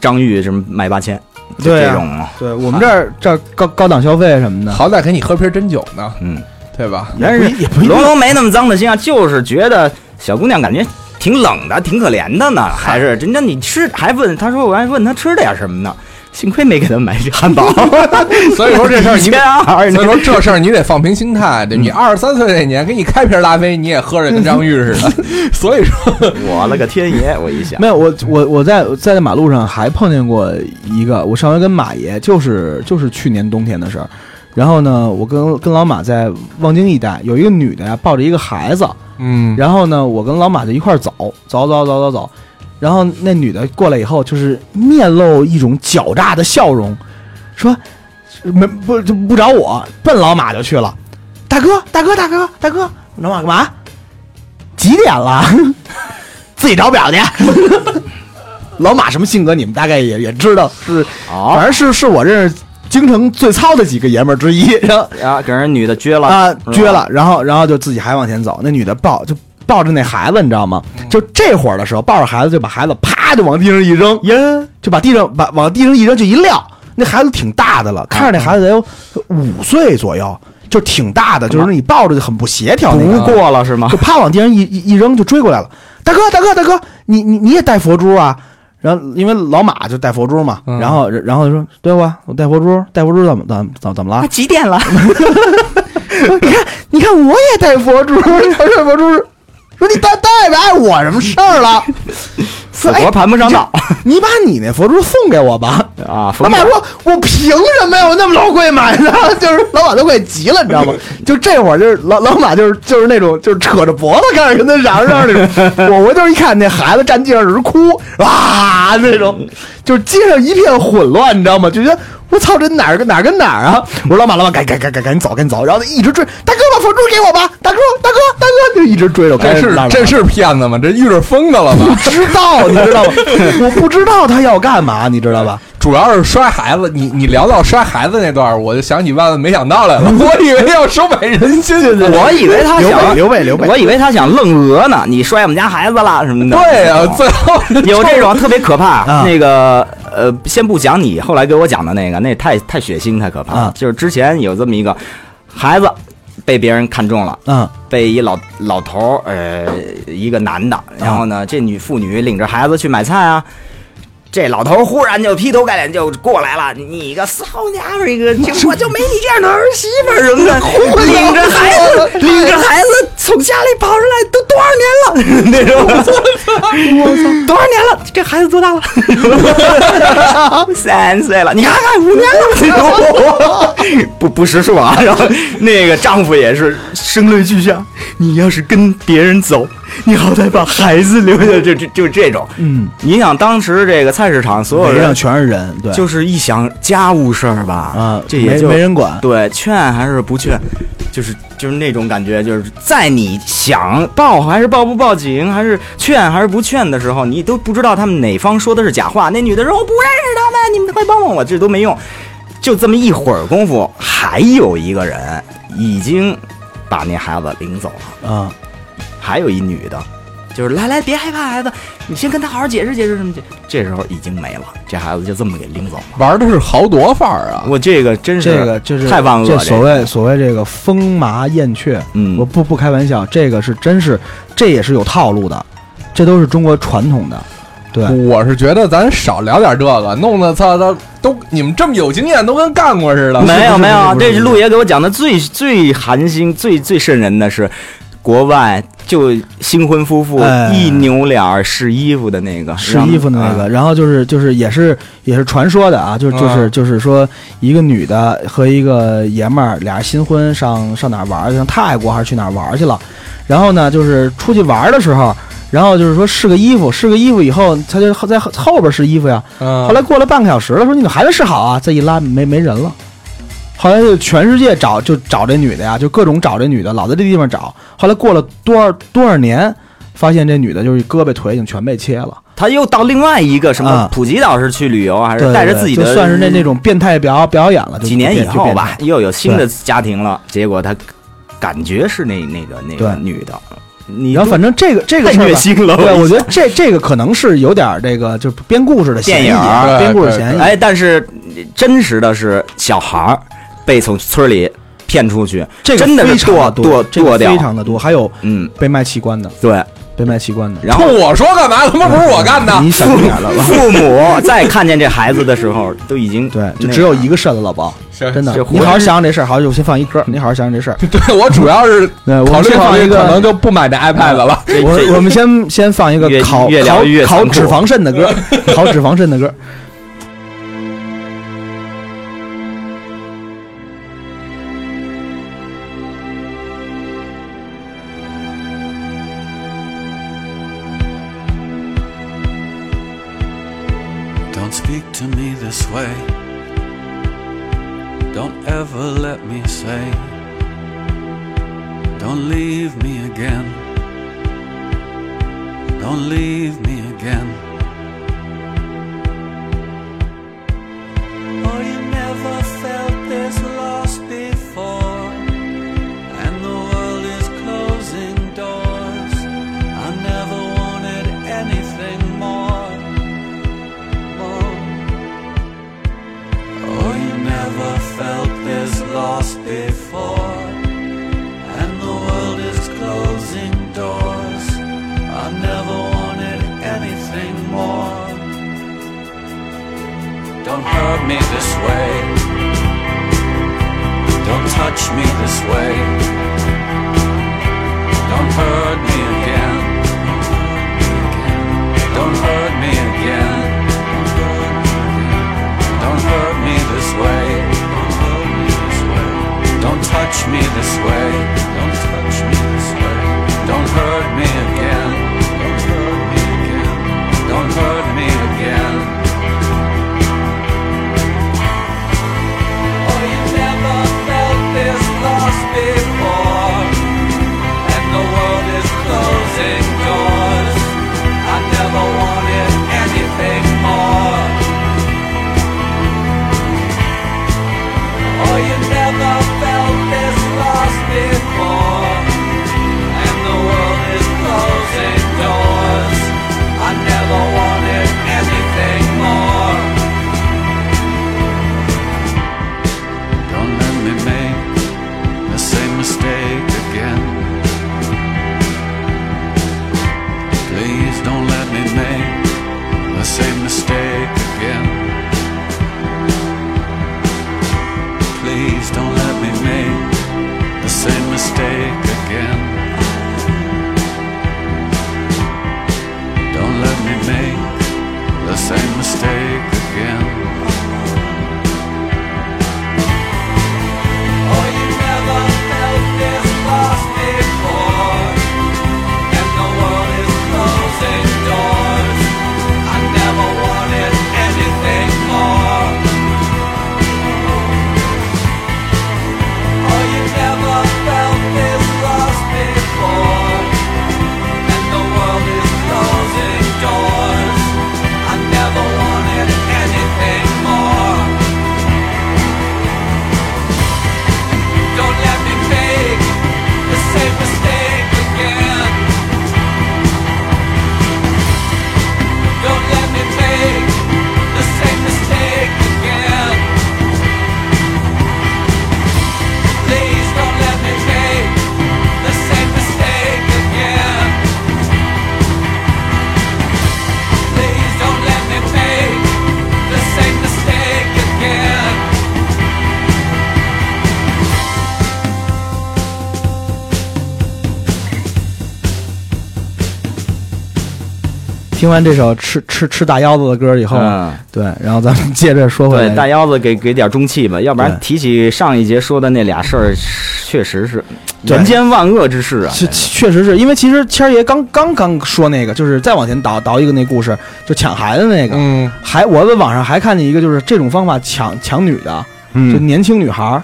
张裕什么卖八千，这种，对我们这儿这儿高高档消费什么的，好歹给你喝瓶真酒呢，嗯，对吧？但是龙龙没那么脏的心啊，就是觉得小姑娘感觉挺冷的，挺可怜的呢，还是人家你吃还问他说我还问他吃点什么呢，幸亏没给他买汉堡，所以说这事儿你 所以说这事儿你得放平心态，对你二十三岁那年给你开瓶拉菲，你也喝着跟张裕似的。所以说，我了个天爷！我一想。没，有，我我我在在马路上还碰见过一个，我上回跟马爷就是就是去年冬天的事儿，然后呢，我跟跟老马在望京一带有一个女的呀，抱着一个孩子，嗯，然后呢，我跟老马就一块儿走，走走走走走，然后那女的过来以后，就是面露一种狡诈的笑容，说没不就不找我，奔老马就去了。大哥，大哥，大哥，大哥，老马干嘛？几点了？自己找表去。老马什么性格，你们大概也也知道，是，反正是是我认识京城最糙的几个爷们儿之一。然后然后，给人女的撅了啊，撅了，然后然后就自己还往前走，那女的抱就抱着那孩子，你知道吗？就这会儿的时候，抱着孩子就把孩子啪就往地上一扔，耶，就把地上把往地上一扔就一撂，那孩子挺大的了，看着那孩子得有五岁左右，就挺大的，就是你抱着就很不协调那不。过了是吗就？啪往地上一一一扔就追过来了，大哥大哥大哥，你你你也带佛珠啊？然后因为老马就戴佛珠嘛，嗯然后然后就说对吧？我戴佛珠，戴佛珠怎么怎么怎么怎么了？几点了？你看你看我也戴佛珠，戴佛珠说你带带呗，碍我什么事儿了？死活盘不上道你把你那佛珠送给我吧。啊！老马说：“我凭什么呀？我那么老贵买的，就是老马都快急了，你知道吗？就这会儿，就是老老马就是就是那种就是扯着脖子开始跟他嚷嚷那种。我回头一看那孩子站地上直哭，啊那种，就是街上一片混乱，你知道吗？就觉得我操，这哪儿跟哪儿跟哪儿啊？我说老马老马赶赶赶赶赶紧走赶紧走，然后他一直追，大哥把佛珠给我吧，大哥大哥大哥，就一直追着我。这是这是骗子吗？这遇着疯的了吧？不知道，你知道吗？我不知道他要干嘛，你知道吧？主要是摔孩子，你你聊到摔孩子那段，我就想起万万没想到来了。我以为要收买人心，我以为他想刘备刘备我以为他想愣讹呢，你摔我们家孩子了什么的。对呀、最后有这种特别可怕。啊。那个呃，先不讲你后来给我讲的那个，那太太血腥太可怕。就是之前有这么一个孩子被别人看中了。嗯。被一老老头儿，呃，一个男的，然后呢，这女妇女领着孩子去买菜啊，这老头儿忽然就劈头盖脸就过来了，你个骚家伙，一个我就没你这样的儿媳妇儿什么的，领着孩子，领着孩子从家里跑出来，都多少年了 那种，多少年了，这孩子多大了？三岁了，你看看五年了，不不识数啊。然后那个丈夫也是声泪俱下，你要是跟别人走，你好歹把孩子留下，就就就这种。嗯，你想当时这个菜市场所有人全是人，对，就是一想家务事儿吧，啊，这也就没人管，对，劝还是不劝，就是就是那种感觉，就是在你想报还是报不报警，还是劝还是不劝的时候，你都不知道他们哪方说的是假话。那女的说我不认识他们，你们快帮帮我，这都没用。就这么一会儿功夫，还有一个人已经把那孩子领走了，啊，还有一女的，就是来来别害怕孩子，你先跟他好好解释解释什么解。这时候已经没了，这孩子就这么给领走了。玩的是豪夺范儿啊！我这个真是这个就是太万恶了，这所谓所谓这个风麻燕雀，嗯我不不开玩笑，这个是真是，这也是有套路的，这都是中国传统的，对，我是觉得咱少聊点这个，弄得操都都你们这么有经验，都跟干过似的。没有没有，这是陆爷给我讲的最最寒心、最最瘆人的是，国外就新婚夫妇哎一扭脸儿试衣服的那个，试衣服的那个，然后就是就是也是也是传说的啊，就就是嗯就是说一个女的和一个爷们儿俩人新婚上上哪儿玩上泰国还是去哪儿玩去了，然后呢就是出去玩儿的时候。然后就是说试个衣服，试个衣服以后，他就在后后边试衣服呀。嗯，后来过了半个小时了，说你怎么还没试好啊？再一拉没没人了。后来就全世界找就找这女的呀，就各种找这女的，老在这地方找。后来过了多少多少年，发现这女的就是胳膊腿已经全被切了。他又到另外一个什么啊普吉岛是去旅游，还是带着自己的，就算是那那种变态表表演了。几年以后吧，，又有新的家庭了，结果他感觉是那那个那个女的，你要反正这个这个太事儿吧对，我我觉得这这个可能是有点这个就是编故事的嫌疑电影编故事对嫌疑。哎，但是真实的是小孩儿被从村里骗出去，这个真的非是剁常的多，剁这个剁掉非，常的多，还有嗯，被卖器官的，对，被卖器官的。然后我说干嘛？他妈不是我干的。你小心点儿了吧？父母在看见这孩子的时候，都已经 对，就只有一个肾了，老包，行真的这。你好好想想这事儿，好，我先放一歌，你好好想想这事儿。对我主要是 对，我考们虑考一个，可能就不买这 iPad 了。我我们先先放一个越烤越聊烤残酷烤脂肪肾的歌，烤脂肪肾的歌。Speak to me this way. Don't ever let me say. Don't leave me again. Don't leave me again. felt this loss before, and the world is closing doors. I never wanted anything more. Don't hurt me this way. Don't touch me this way. Don't hurt me again. Don't hurt me again. Don't hurt me this way. Don't touch me this way. Don't touch me this way. Don't hurt me again. Don't hurt me again. Don't hurt me again. Oh, you never felt this lost before, and the world is closing doors. I never wanted anything more. Oh, you never mistake again. Please don't let me make the same mistake again. 听完这首吃吃吃大腰子的歌以后，嗯。对，然后咱们接着说回对，来。大腰子给给点中气吧，要不然提起上一节说的那俩事儿，确实是人间万恶之事啊。是确实是因为其实谦儿爷刚刚刚说那个，就是再往前倒倒一个那故事，就抢孩子那个，嗯，还我在网上还看见一个，就是这种方法抢抢女的，就嗯，年轻女孩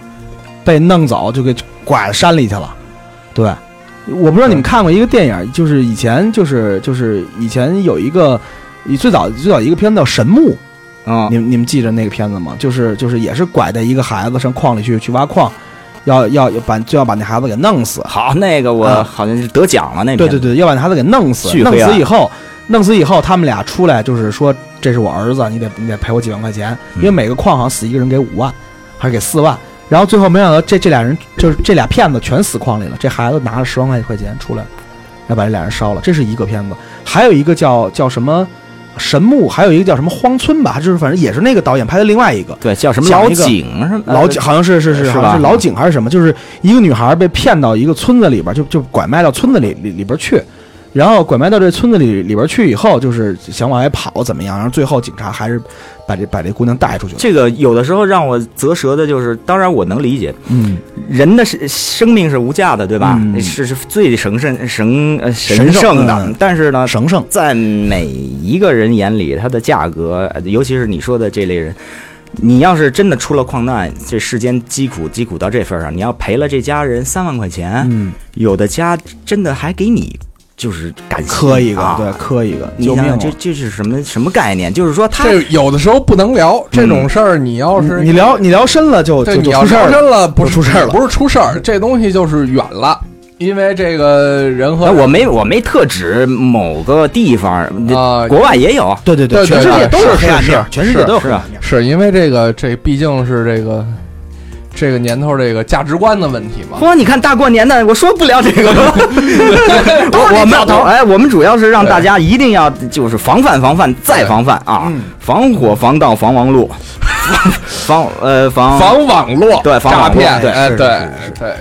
被弄走，就给拐山里去了。对，我不知道你们看过一个电影，就是以前就是就是以前有一个最早最早一个片子叫《神木》，嗯你们你们记着那个片子吗？就是就是也是拐带一个孩子上矿里去去挖矿，要要要把就要把那孩子给弄死。好，那个我啊好像是得奖了那片子，对对对，要把那孩子给弄死。弄死以后，弄死以后，他们俩出来就是说，这是我儿子，你得你得赔我几万块钱，因为每个矿好像死一个人给五万，还是给四万。然后最后没想到这这俩人就是这俩骗子全死矿里了，这孩子拿了十万块块钱出来了，要把这俩人烧了。这是一个片子，还有一个叫叫什么神木，还有一个叫什么荒村吧，就是反正也是那个导演拍的另外一个。对，叫什么老井老井好像是是是，是是老井还是什么？就是一个女孩被骗到一个村子里边，就就拐卖到村子里里里边去，然后拐卖到这村子里里边去以后，就是想往外跑怎么样？然后最后警察还是把这把这姑娘带出去了。这个有的时候让我啧舌的就是，当然我能理解，嗯，人的是生命是无价的，对吧？嗯是是最神圣神呃神神圣圣的，嗯但是呢，神圣在每一个人眼里，它的价格，呃尤其是你说的这类人，你要是真的出了矿难，这世间疾苦疾苦到这份上，你要赔了这家人三万块钱，嗯，有的家真的还给你就是感磕一个，啊对，磕一个，你想想救命！这这是什么什么概念？就是说他这有的时候不能聊这种事儿，你要是你聊你聊深了就对，就你要就出事儿了。聊深了，不是出事儿了不是出事儿，这东西就是远了，因为这个人和哎，我没我没特指某个地方，啊国外也有。对对对对全世界都有是是黑暗面，是全世界都有黑暗面。是因为这个这毕竟是这个这个年头这个价值观的问题嘛。嚯，你看大过年的，我说不聊这个。了。我我们哎，我们主要是让大家一定要就是防范防范再防范啊，嗯防火防盗 防网络，防呃防防网络。对防诈骗，对哎对对，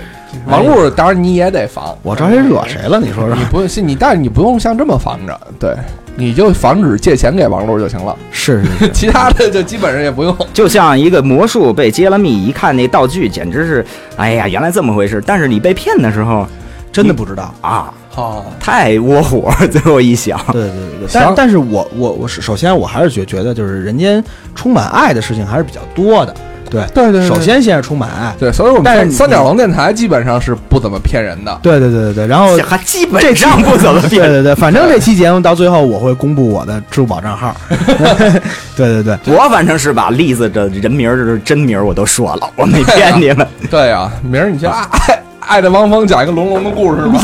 网络当然你也得防，我招谁惹谁了？你说说你？不用信你，但是你不用像这么防着，对，你就防止借钱给王璐就行了，是是是，其他的就基本上也不用。就像一个魔术被揭了密，一看那道具简直是，哎呀，原来这么回事。但是你被骗的时候真的不知道。啊，哦，太窝火。最后一想，对对对对，但但是我我我是首先我还是觉觉得就是人间充满爱的事情还是比较多的。对对对对首先先是充满爱。对，所以我们但是你三三角龙电台基本上是不怎么骗人的。对对对对对，然后还基本这上不怎么 对骗。对对对，反正这期节目到最后我会公布我的支付宝账号。对对对，我反正是把栗子的人名儿就是真名儿我都说了，我没骗你们。对呀、明儿你去爱爱爱的汪峰讲一个龙龙的故事吧。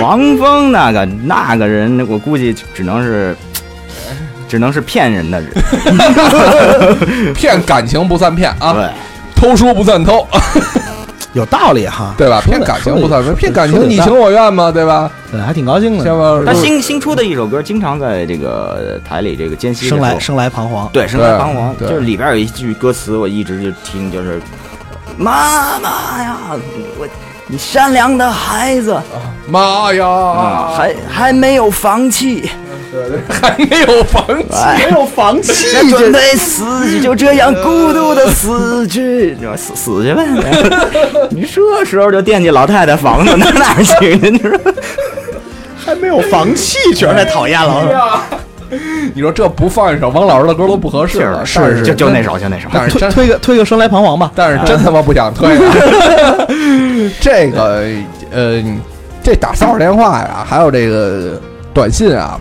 王峰那个那个人，我估计只能是，只能是骗人的人。骗感情不算骗啊，对，偷书不算偷，有道理哈，对吧？骗感情不算骗，感情你情我愿嘛，对吧？对，还挺高兴的。他新新出的一首歌，经常在这个台里这个间隙生来生来彷徨，对，生来彷徨，就是里边有一句歌词，我一直就听，就是妈妈呀，我你善良的孩子。妈呀，啊，还还没有房契，还没有房契，没，有放弃准备死去，就这样孤独的死去，就死死去呗。你这时候就惦记老太太房子，那哪儿去？呢？你说。还没有房契，觉得太讨厌了。你说这不放一首汪老师的歌都不合适了，是是是就就那首，就那首。但是真推个推个生来彷徨吧。但是真他妈不想推啊！这个呃，这打骚扰电话呀，还有这个短信啊，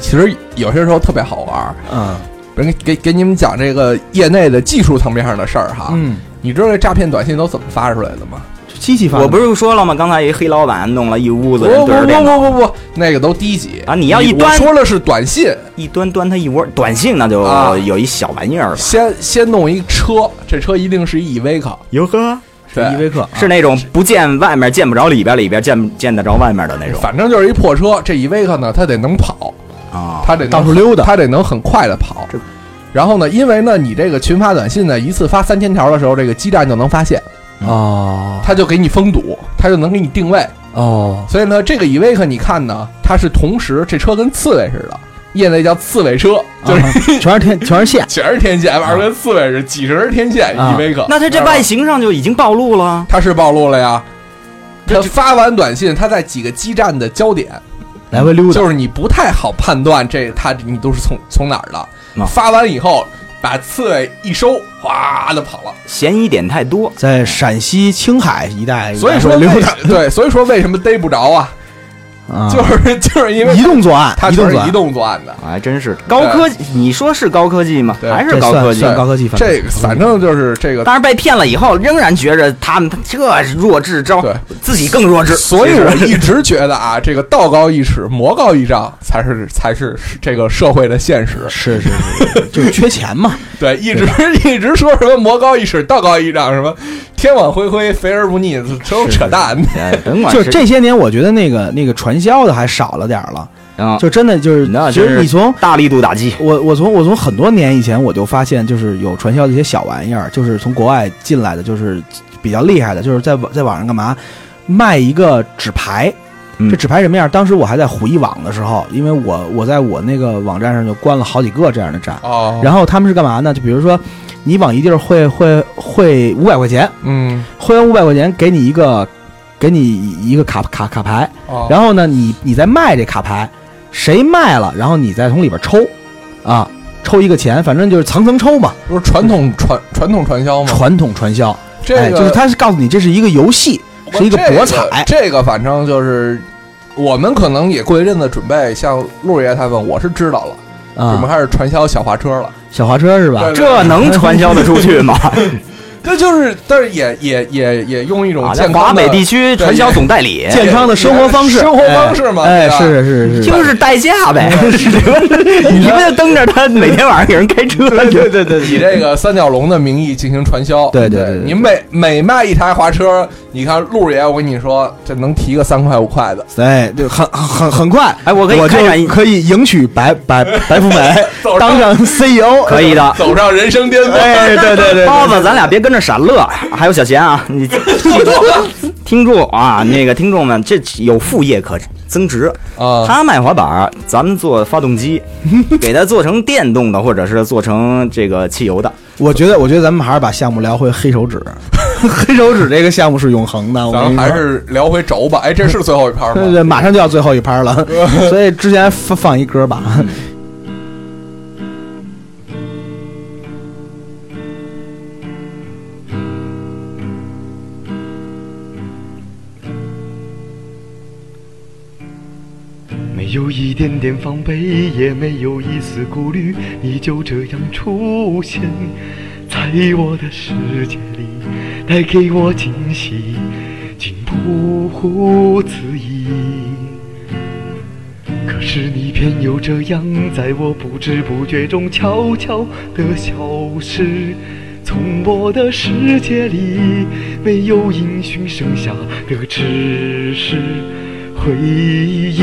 其实有些时候特别好玩儿。嗯不是给给你们讲这个业内的技术层面上的事儿哈。嗯，你知道这诈骗短信都怎么发出来的吗？机器发的，我不是说了吗？刚才一黑老板弄了一屋子人不不对着电脑，不不不，那个都低级。啊你要一端我说了是短信，一端端他一窝短信，那就啊。有一小玩意儿了。先先弄一车，这车一定是一 EV 卡，哟呵，是依维柯，是那种不见外面见不着里边，里边见见得着外面的那种。反正就是一破车。这依维柯呢，它得能跑，啊。它得到处溜达。它得能很快的跑。然后呢，因为呢，你这个群发短信呢，一次发三千条的时候，这个基站就能发现，哦。他就给你封堵，他就能给你定位。哦，所以呢，这个 EV 你看呢，它是同时这车跟刺猬似的，业内叫刺猬车，就是、啊全是天 全是线，全是天线，外边跟刺猬似的，几十根天线、啊。EV 那它这外形上就已经暴露了。它是暴露了呀。这他发完短信，他在几个基站的焦点，来回溜达，就是你不太好判断这他你都是从从哪儿的。啊。发完以后，把刺猬一收，哗的跑了。嫌疑点太多，在陕西青海一带所以说对，所以说为什么逮不着啊？啊，就是就是因为移动作案，移动作案它全是移，动作案的。还真是高科技。你说是高科技吗？对还是高科技？高科技犯罪，这个反正就是这个但是被骗了以后，仍然觉着他们这弱智招对，自己更弱智。所以我一直觉得啊，这个道高一尺，魔高一丈，才是才是这个社会的现实。是是是是，就是缺钱嘛，对，一直一直说什么魔高一尺，道高一丈，什么天网恢恢，肥而不腻，这都扯淡。哎甭管就这些年，我觉得那个那个传销的还少了点儿了，啊，就真的就是，其实你从大力度打击。我我从我从很多年以前我就发现，就是有传销的一些小玩意儿，就是从国外进来的，就是比较厉害的，就是在网在网上干嘛卖一个纸牌。嗯这纸牌什么样？当时我还在虎翼网的时候，因为我我在我那个网站上就关了好几个这样的站，哦然后他们是干嘛呢？就比如说，你往一地儿汇汇汇五百块钱，嗯，汇完五百块钱给你一个给你一个卡卡卡牌，哦。然后呢，你你再卖这卡牌，谁卖了，然后你再从里边抽，啊，抽一个钱，反正就是层层抽嘛，不是传统传传统传销吗？传统传销，这个哎，就是他是告诉你这是一个游戏，是一个博彩，这个。这个反正就是我们可能也过一阵子准备，像陆爷他们，我是知道了，我们啊，开始传销小滑车了。小滑车是吧？对这能传销的出去吗？这就是，但是也也也也用一种健康的华北地区传销总代理，健康的生活方式，生活方式嘛哎，对吧是是是，就是代驾呗，你不就蹬着他每天晚上给人开车？对对对以这个三角龙的名义进行传销。对对对对你每每卖一台滑车，你看陆爷，我跟你说，这能提个三块五块的。哎，就很很很快，哎我可以我开展一就可以迎娶白白白富美 走，上当上 CEO，可以的。走上人生巅峰。哎，对对对，包子，咱俩别跟着傻乐，还有小贤啊，你记住，听住啊，那个听众们，这有副业可增值。啊，他卖滑板，咱们做发动机，给它做成电动的，或者是做成这个汽油的。我觉得，我觉得咱们还是把项目聊回黑手指，黑手指这个项目是永恒的，我咱们还是聊回轴吧。哎，这是最后一拍吗？对对，马上就要最后一拍了，所以之前放放一歌吧。有一点点防备，也没有一丝顾虑，你就这样出现在我的世界里，带给我惊喜，竟不乎此意。可是你偏又这样，在我不知不觉中悄悄地消失。从我的世界里，没有音讯，剩下的只是回忆。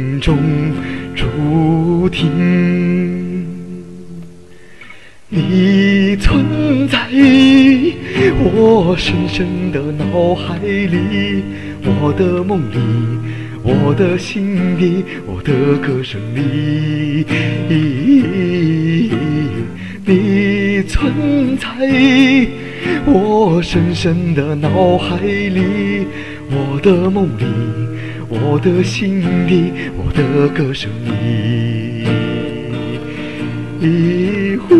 中注定，你存在我深深的脑海里，我的梦里，我的心底，我的歌声里。你存在我深深的脑海里，我的梦里。我的心里，我的歌声里，呼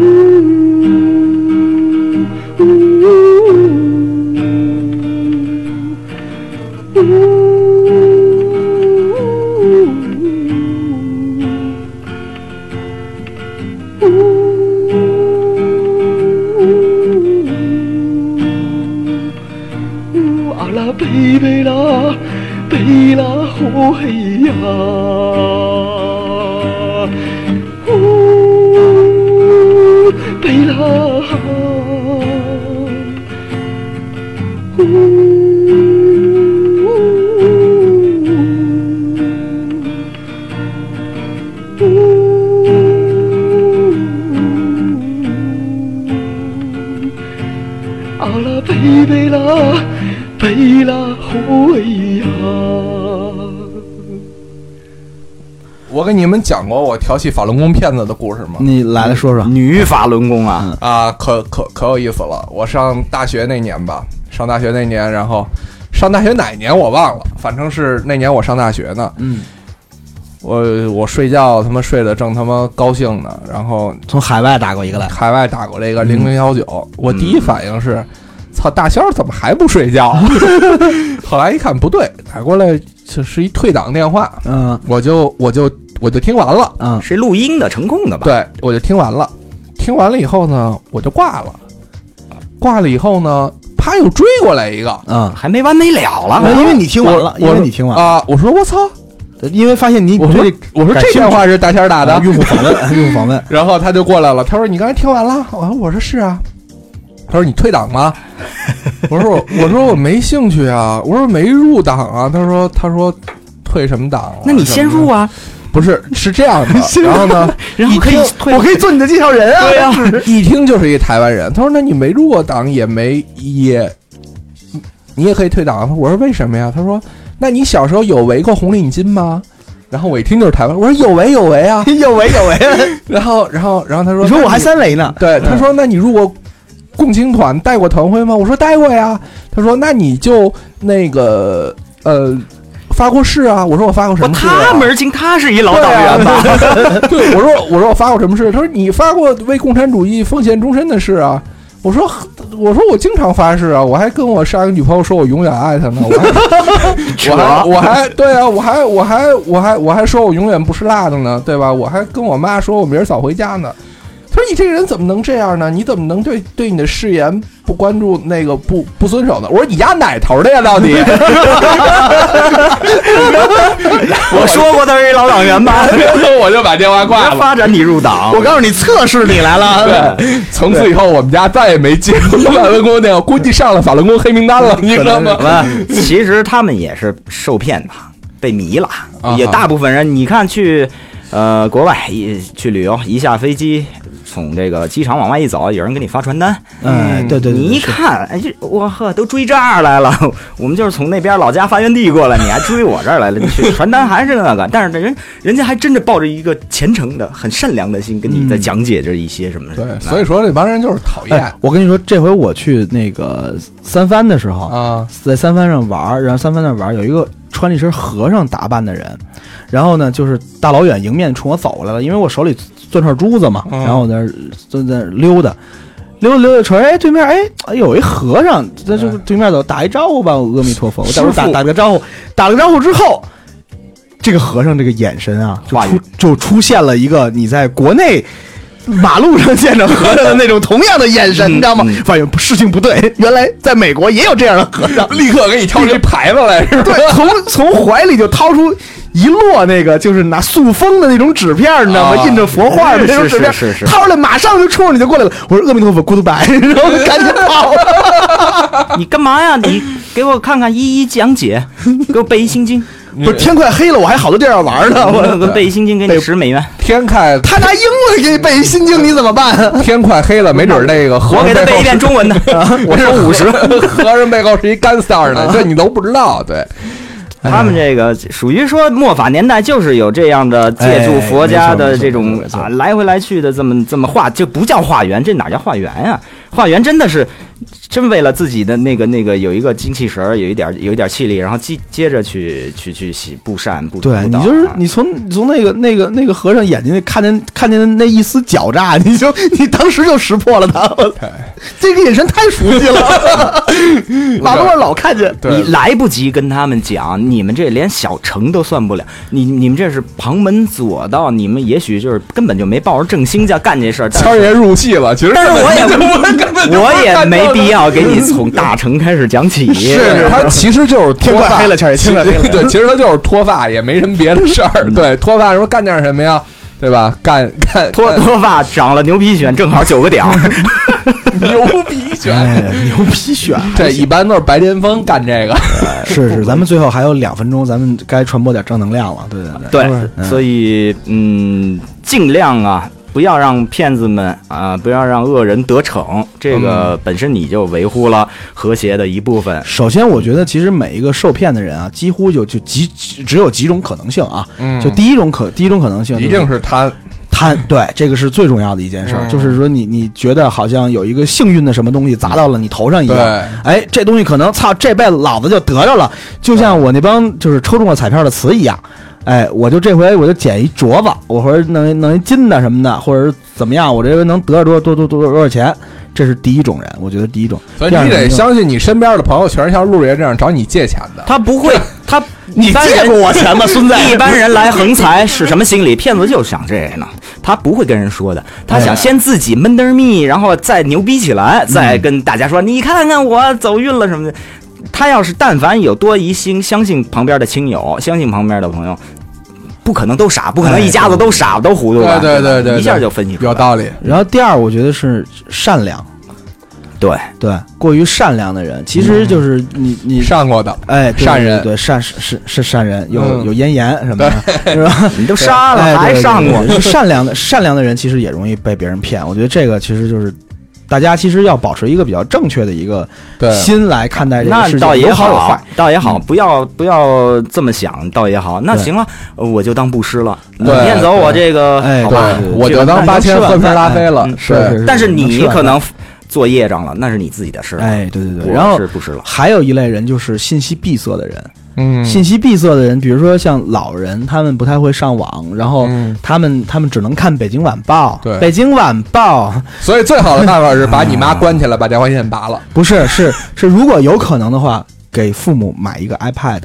啊我调戏法轮功骗子的故事吗？你来来说说，女法轮功啊，啊，可可可有意思了！我上大学那年吧，上大学那年，然后上大学哪年我忘了，反正是那年我上大学呢。嗯，我我睡觉他妈睡得正他妈高兴呢，然后从海外打过一个来，海外打过来一个零零幺九，我第一反应是，操大仙儿怎么还不睡觉？后来一看不对，打过来这是一退档电话，嗯我就我就我就听完了，嗯是录音的程控的吧？，对我就听完了，听完了以后呢，我就挂了，挂了以后呢，啪又追过来一个，嗯，还没完没了了。因为你听完了，因为你听完了，啊，我说我操，因为发现你我说对我说这电话是大仙打的，用户访问，用户访问，然后他就过来了，他说你刚才听完了，我说我说是啊，他说你退档吗？我说我我说我没兴趣啊，我说没入党啊。他说他说退什么档啊？那你先入啊？啊，不是是这样的，然后呢，然后可以我可以做你的介绍人啊。对呀、一听就是一台湾人。他说那你没入过党也没也，你也可以退党啊。我说为什么呀？他说那你小时候有围过红领巾吗？然后我一听就是台湾，我说有围有围啊。有为有为，然后然后然后他说你说我还三围呢？对，他说：“那你入过共青团，带过团徽吗？”我说：“带过呀。”他说：“那你就那个呃发过誓啊？”我说：“我发过什么誓、啊？”他门儿清，他是一老党员吧？对，我说：“我说我发过什么誓？”他说：“你发过为共产主义奉献终身的誓啊。”我说：“我说我经常发誓啊，我还跟我上一个女朋友说我永远爱她呢，我还 我还我还对啊，我还我还我还我还说我永远不吃辣的呢，对吧？我还跟我妈说我明儿早回家呢。他说：“你这个人怎么能这样呢？你怎么能对对你的誓言不关注那个不不遵守呢？”我说：“你丫哪头的呀？到底？”我说过他是一老党员吧？我就把电话挂了。发展你入党，我告诉你，测试你来了。对，从此以后我们家再也没接过法轮功电话，估计上了法轮功黑名单了，你知道吗？不，其实他们也是受骗的，被迷了啊。也大部分人，你看去，呃，国外一去旅游，一下飞机，从这个机场往外一走，有人给你发传单，嗯，对对对，你一看，哎，这我呵，都追这儿来了。我们就是从那边老家发源地过来，你还追我这儿来了？你去传单还是那个，但是人人家还真的抱着一个虔诚的、很善良的心，跟你在讲解着一些什么。对，所以说这帮人就是讨厌哎，我跟你说，这回我去那个三藩的时候，啊。在三藩上玩，然后三藩那玩有一个穿了一身和尚打扮的人，然后呢，就是大老远迎面冲我走过来了，因为我手里攥串珠子嘛，嗯然后我在在那儿溜达，溜达溜达，瞅哎对面哎哎有一和尚在这个对面走，打一招呼吧，我阿弥陀佛，我待会儿打打了个招呼，打了个招呼之后。这个和尚这个眼神啊，就出就出现了一个你在国内马路上见着和尚的那种同样的眼神，嗯你知道吗嗯？发现事情不对，原来在美国也有这样的和尚，立刻给你挑出一牌子来，是吧？对，从从怀里就掏出一摞那个就是拿塑封的那种纸片，你知道吗？啊印着佛画的那种纸片儿，是是是掏出来马上就冲着你就过来了。我说阿弥陀佛，goodbye，然后就赶紧跑了。你干嘛呀？你给我看看，一一讲解，给我背一心经，不是天快黑了，我还好多地儿要玩呢。我我背一心经给你十美元。天快他拿英文给你背一心经，你怎么办？天快黑了，没准那个和我给他尚背一遍中文的，我收五十。和尚背后是一干三儿的，这你都不知道。对，他们这个属于说末法年代，就是有这样的借助佛家的这种啊来回来去的这么这么化，就不叫化缘，这哪叫化缘呀？化缘真的是真为了自己的那个那个有一个精气神儿，有一点有一点气力，然后接接着去去去洗布扇布对你就是你从你从那个那个那个和尚眼睛里看见看见那一丝狡诈，你就你当时就识破了他。这个眼神太熟悉了，马路上老看见。你来不及跟他们讲，你们这连小城都算不了，你你们这是旁门左道，你们也许就是根本就没抱着正心在干这事儿。谦儿爷入戏了，其实但是我也我也没必要给你从大成开始讲起。是他 其实就是脱发，黑了谦儿爷天快黑了嗯对，其实他就是脱发，也没什么别的事儿。对，脱发说干点什么呀？对吧？干干脱脱发长了牛皮癣，正好九个点儿。牛皮癣，哎，牛皮癣。这一般都是白癜风干这个。是是，咱们最后还有两分钟，咱们该传播点正能量了。对对对，所以嗯，尽量啊，不要让骗子们啊，不要让恶人得逞。这个本身你就维护了和谐的一部分。首先，我觉得其实每一个受骗的人啊，几乎就就几只有几种可能性啊。嗯就第一种可第一种可能性、一定是贪，贪，对，这个是最重要的一件事就是说你你觉得好像有一个幸运的什么东西砸到了你头上一样，对哎，这东西可能操这辈子老子就得着了，就像我那帮就是抽中了彩票的词一样。哎，我就这回我就捡一镯子，我或者弄一弄一金的什么的，或者是怎么样，我这回能得多多多多多少钱，这是第一种人，我觉得第一种。所以你得相信你身边的朋友全是像陆爷这样找你借钱的。他不会，他 你借过我钱吗，孙子？一般人来横财是什么心理？骗子就想这个呢，他不会跟人说的，他想先自己闷得儿密，然后再牛逼起来，再跟大家说，你看看我走运了什么的。他要是但凡有多疑心，相信旁边的亲友，相信旁边的朋友，不可能都傻，不可能一家子都傻都糊涂吧？对对对对，一下就分析出来有道理。然后第二，我觉得是善良，对，对，过于善良的人，其实就是你你上过的，哎，对善人对对善是是是善人，有嗯有咽炎什么的，是吧？你都杀了哎还上过善良的善良的人其实也容易被别人骗。我觉得这个其实就是大家其实要保持一个比较正确的一个心来看待这个事情，那倒也有好有坏。，倒也好，嗯不要不要这么想，倒也好。那行了，呃我就当布施了，你念走我这个，哎好吧对，我就当八千喝瓶拉菲了但是你可能做业障了，那是你自己的事。哎，对对对，然后是布施了。还有一类人就是信息闭塞的人，嗯，信息闭塞的人，比如说像老人，他们不太会上网，然后嗯他们他们只能看《北京晚报》。对北京晚报》所以最好的办法是把你妈关起来，把电话线拔了。不是是是，如果有可能的话，给父母买一个 iPad。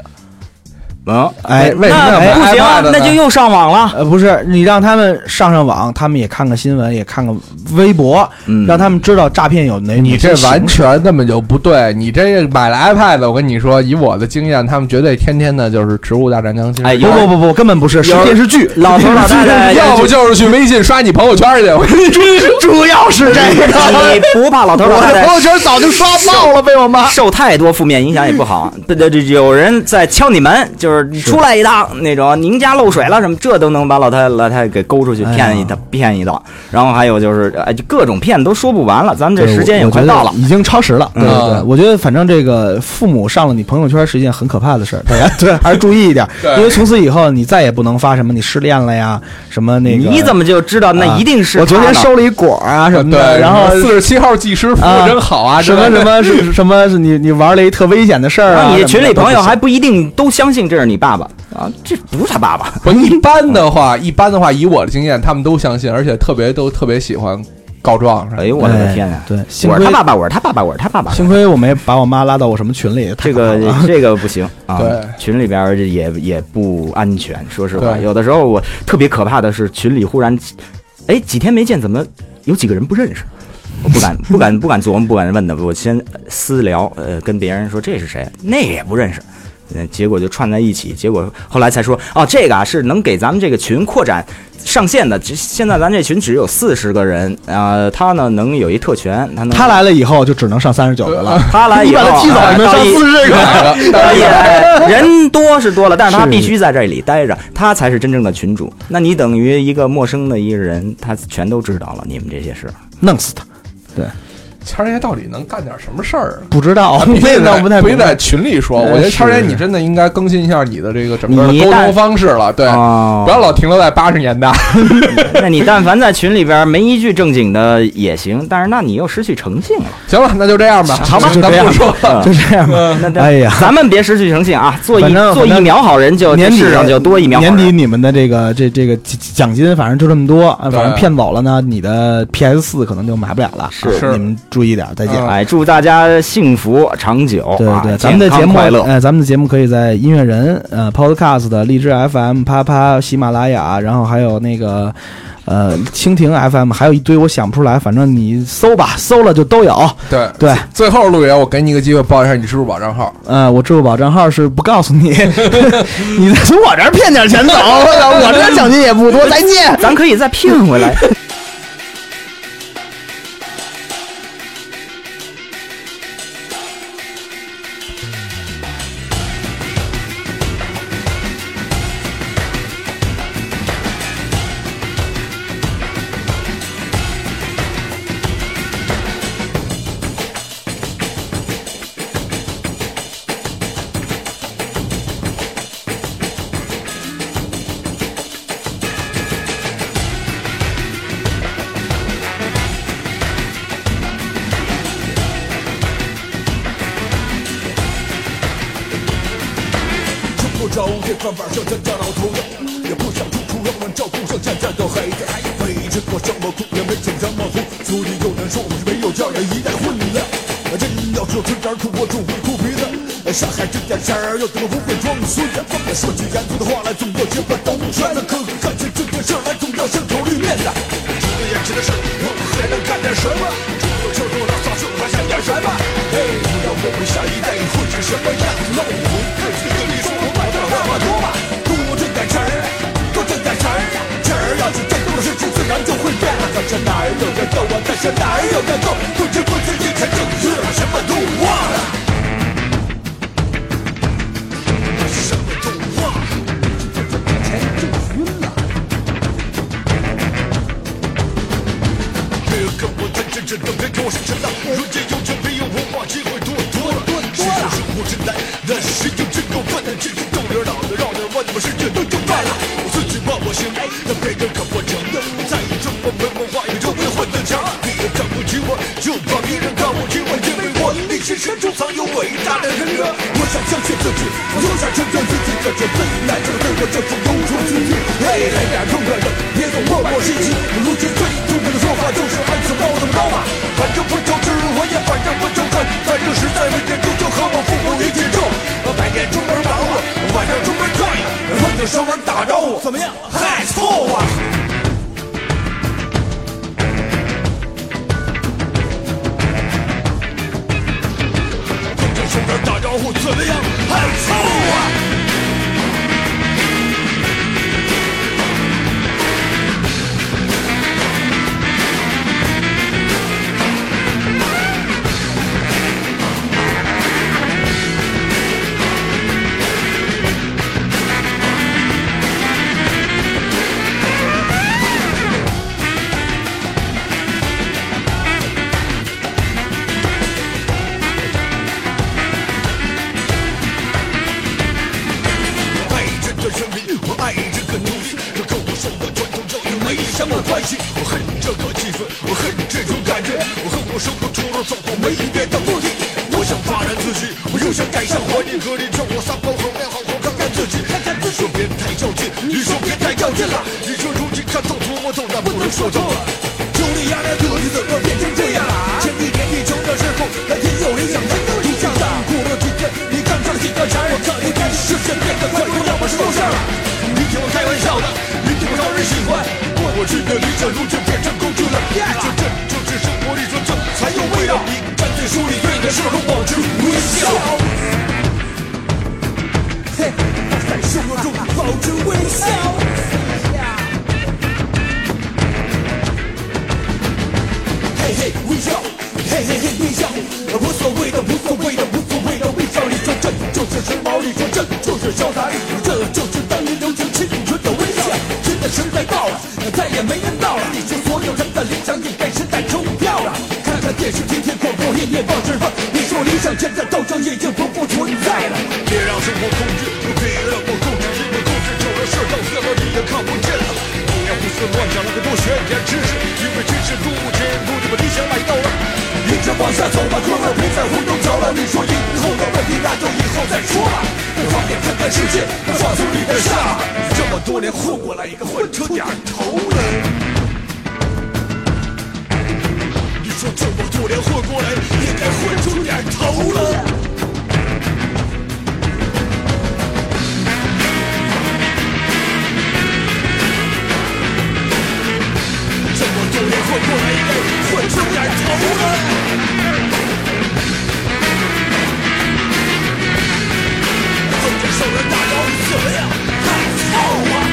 嗯，哎，为什么那不行呢，那就又上网了。呃，不是，你让他们上上网，他们也看看新闻，也看看微博，嗯让他们知道诈骗有哪你这完全根本就不对。你这买了 iPad，我跟你说，以我的经验，他们绝对天天的就是《植物大战僵尸》。哎不不不不，根本不是，是电视剧。老头老太太 要不就是去微信刷你朋友圈去。我跟你说，主要是这个，你不怕老头老我太太的朋友圈早就刷爆了，被我妈。受太多负面影响也不好。对对对，有人在敲你门，就是你出来一趟那种，您家漏水了什么，这都能把老太老太太给勾出去骗一道骗一道。然后还有就是，哎，就各种骗都说不完了，咱们这时间也快到了。已经超时了。对对对嗯，我觉得反正这个父母上了你朋友圈是一件很可怕的事儿，大家 对还是注意一点，对因为从此以后你再也不能发什么你失恋了呀，什么那个。你怎么就知道那一定是我昨天收了一果啊什么对，的，然后四十七号技师服务真好啊，什么什么是什么是你你玩了一特危险的事儿啊？那你群里朋友还不不一定都相信这是你爸爸啊，这不是他爸爸。不一般的话，一般的话，以我的经验，他们都相信，而且特别都特别喜欢告状。哎呦我的天呀！对，幸亏我是他爸爸，我是他爸爸，我是他爸爸。幸亏我没把我妈拉到我什么群里，太这个可怕了这个不行啊！对群里边儿也也不安全。说实话，对有的时候我特别可怕的是群里忽然，哎，几天没见，怎么有几个人不认识？我不敢 不敢不敢琢磨，不敢问的，我先私聊，呃，跟别人说这是谁，那也不认识。嗯，结果就串在一起，结果后来才说，哦，这个啊是能给咱们这个群扩展上限的。这现在咱这群只有四十个人，啊，他呢能有一特权，他能他来了以后就只能上三十九个了。他来以后，你把他踢走，上四十个。人多是多了，但是他必须在这里待着，他才是真正的群主。那你等于一个陌生的一个人，他全都知道了你们这些事。弄死他！谦儿爷到底能干点什么事儿？不知道，不我也在不太不在群里说，呃我觉得谦儿爷你真的应该更新一下你的这个整个的沟通方式了，对，哦不要老停留在八十年代。那你但凡在群里边没一句正经的也行，但是那你又失去诚信了。行了，那就这样吧，好吧就这样咱不说了。就这样吧。哎呀咱们别失去诚信啊！做一做一秒好人就，年底就多一秒。年底你们的这个这这个奖奖金，反正就这么多，啊反正骗走了呢，你的 PS 四可能就买不了了。是啊你们注意点，再见。嗯哎，祝大家幸福长久啊！对对，咱们的节目，快乐。呃，咱们的节目可以在音乐人、呃 Podcast 的荔枝 FM、啪啪、喜马拉雅，然后还有那个呃蜻蜓 FM，还有一堆我想不出来，反正你搜吧，搜了就都有。对对，最后陆爷，我给你一个机会报一下你支付宝账号。呃，我支付宝账号是不告诉你，你再从我这儿骗点钱走，我这奖金也不多，再见。咱可以再骗回来。哪儿有个洞？不知不觉变成正。你就这就是生活里说这才有味道。你站在书里对的时候保持微笑，嘿，站在生活保持微笑，嘿嘿微笑，嘿嘿。再也没人闹了你说所有人的理想也被时代冲掉了。看看电视天天广播夜夜报纸放你说理想现在斗争已经不复存在了。别让生活控制都别让我控制因为控制就让事儿倒掉你也看不见了不要胡思乱想了该多学点知识因为知识购物前人努力把理想买到了。一直往下走吧哥们别再胡动脚了你说以后的问题那就以后再说吧。放眼看看世界放松你的下这么多年混过来也该混出点头了你说这么多年混过来也该混出点头了这么多年混过来也该混出点头了。这首轮大招怎么样太骚了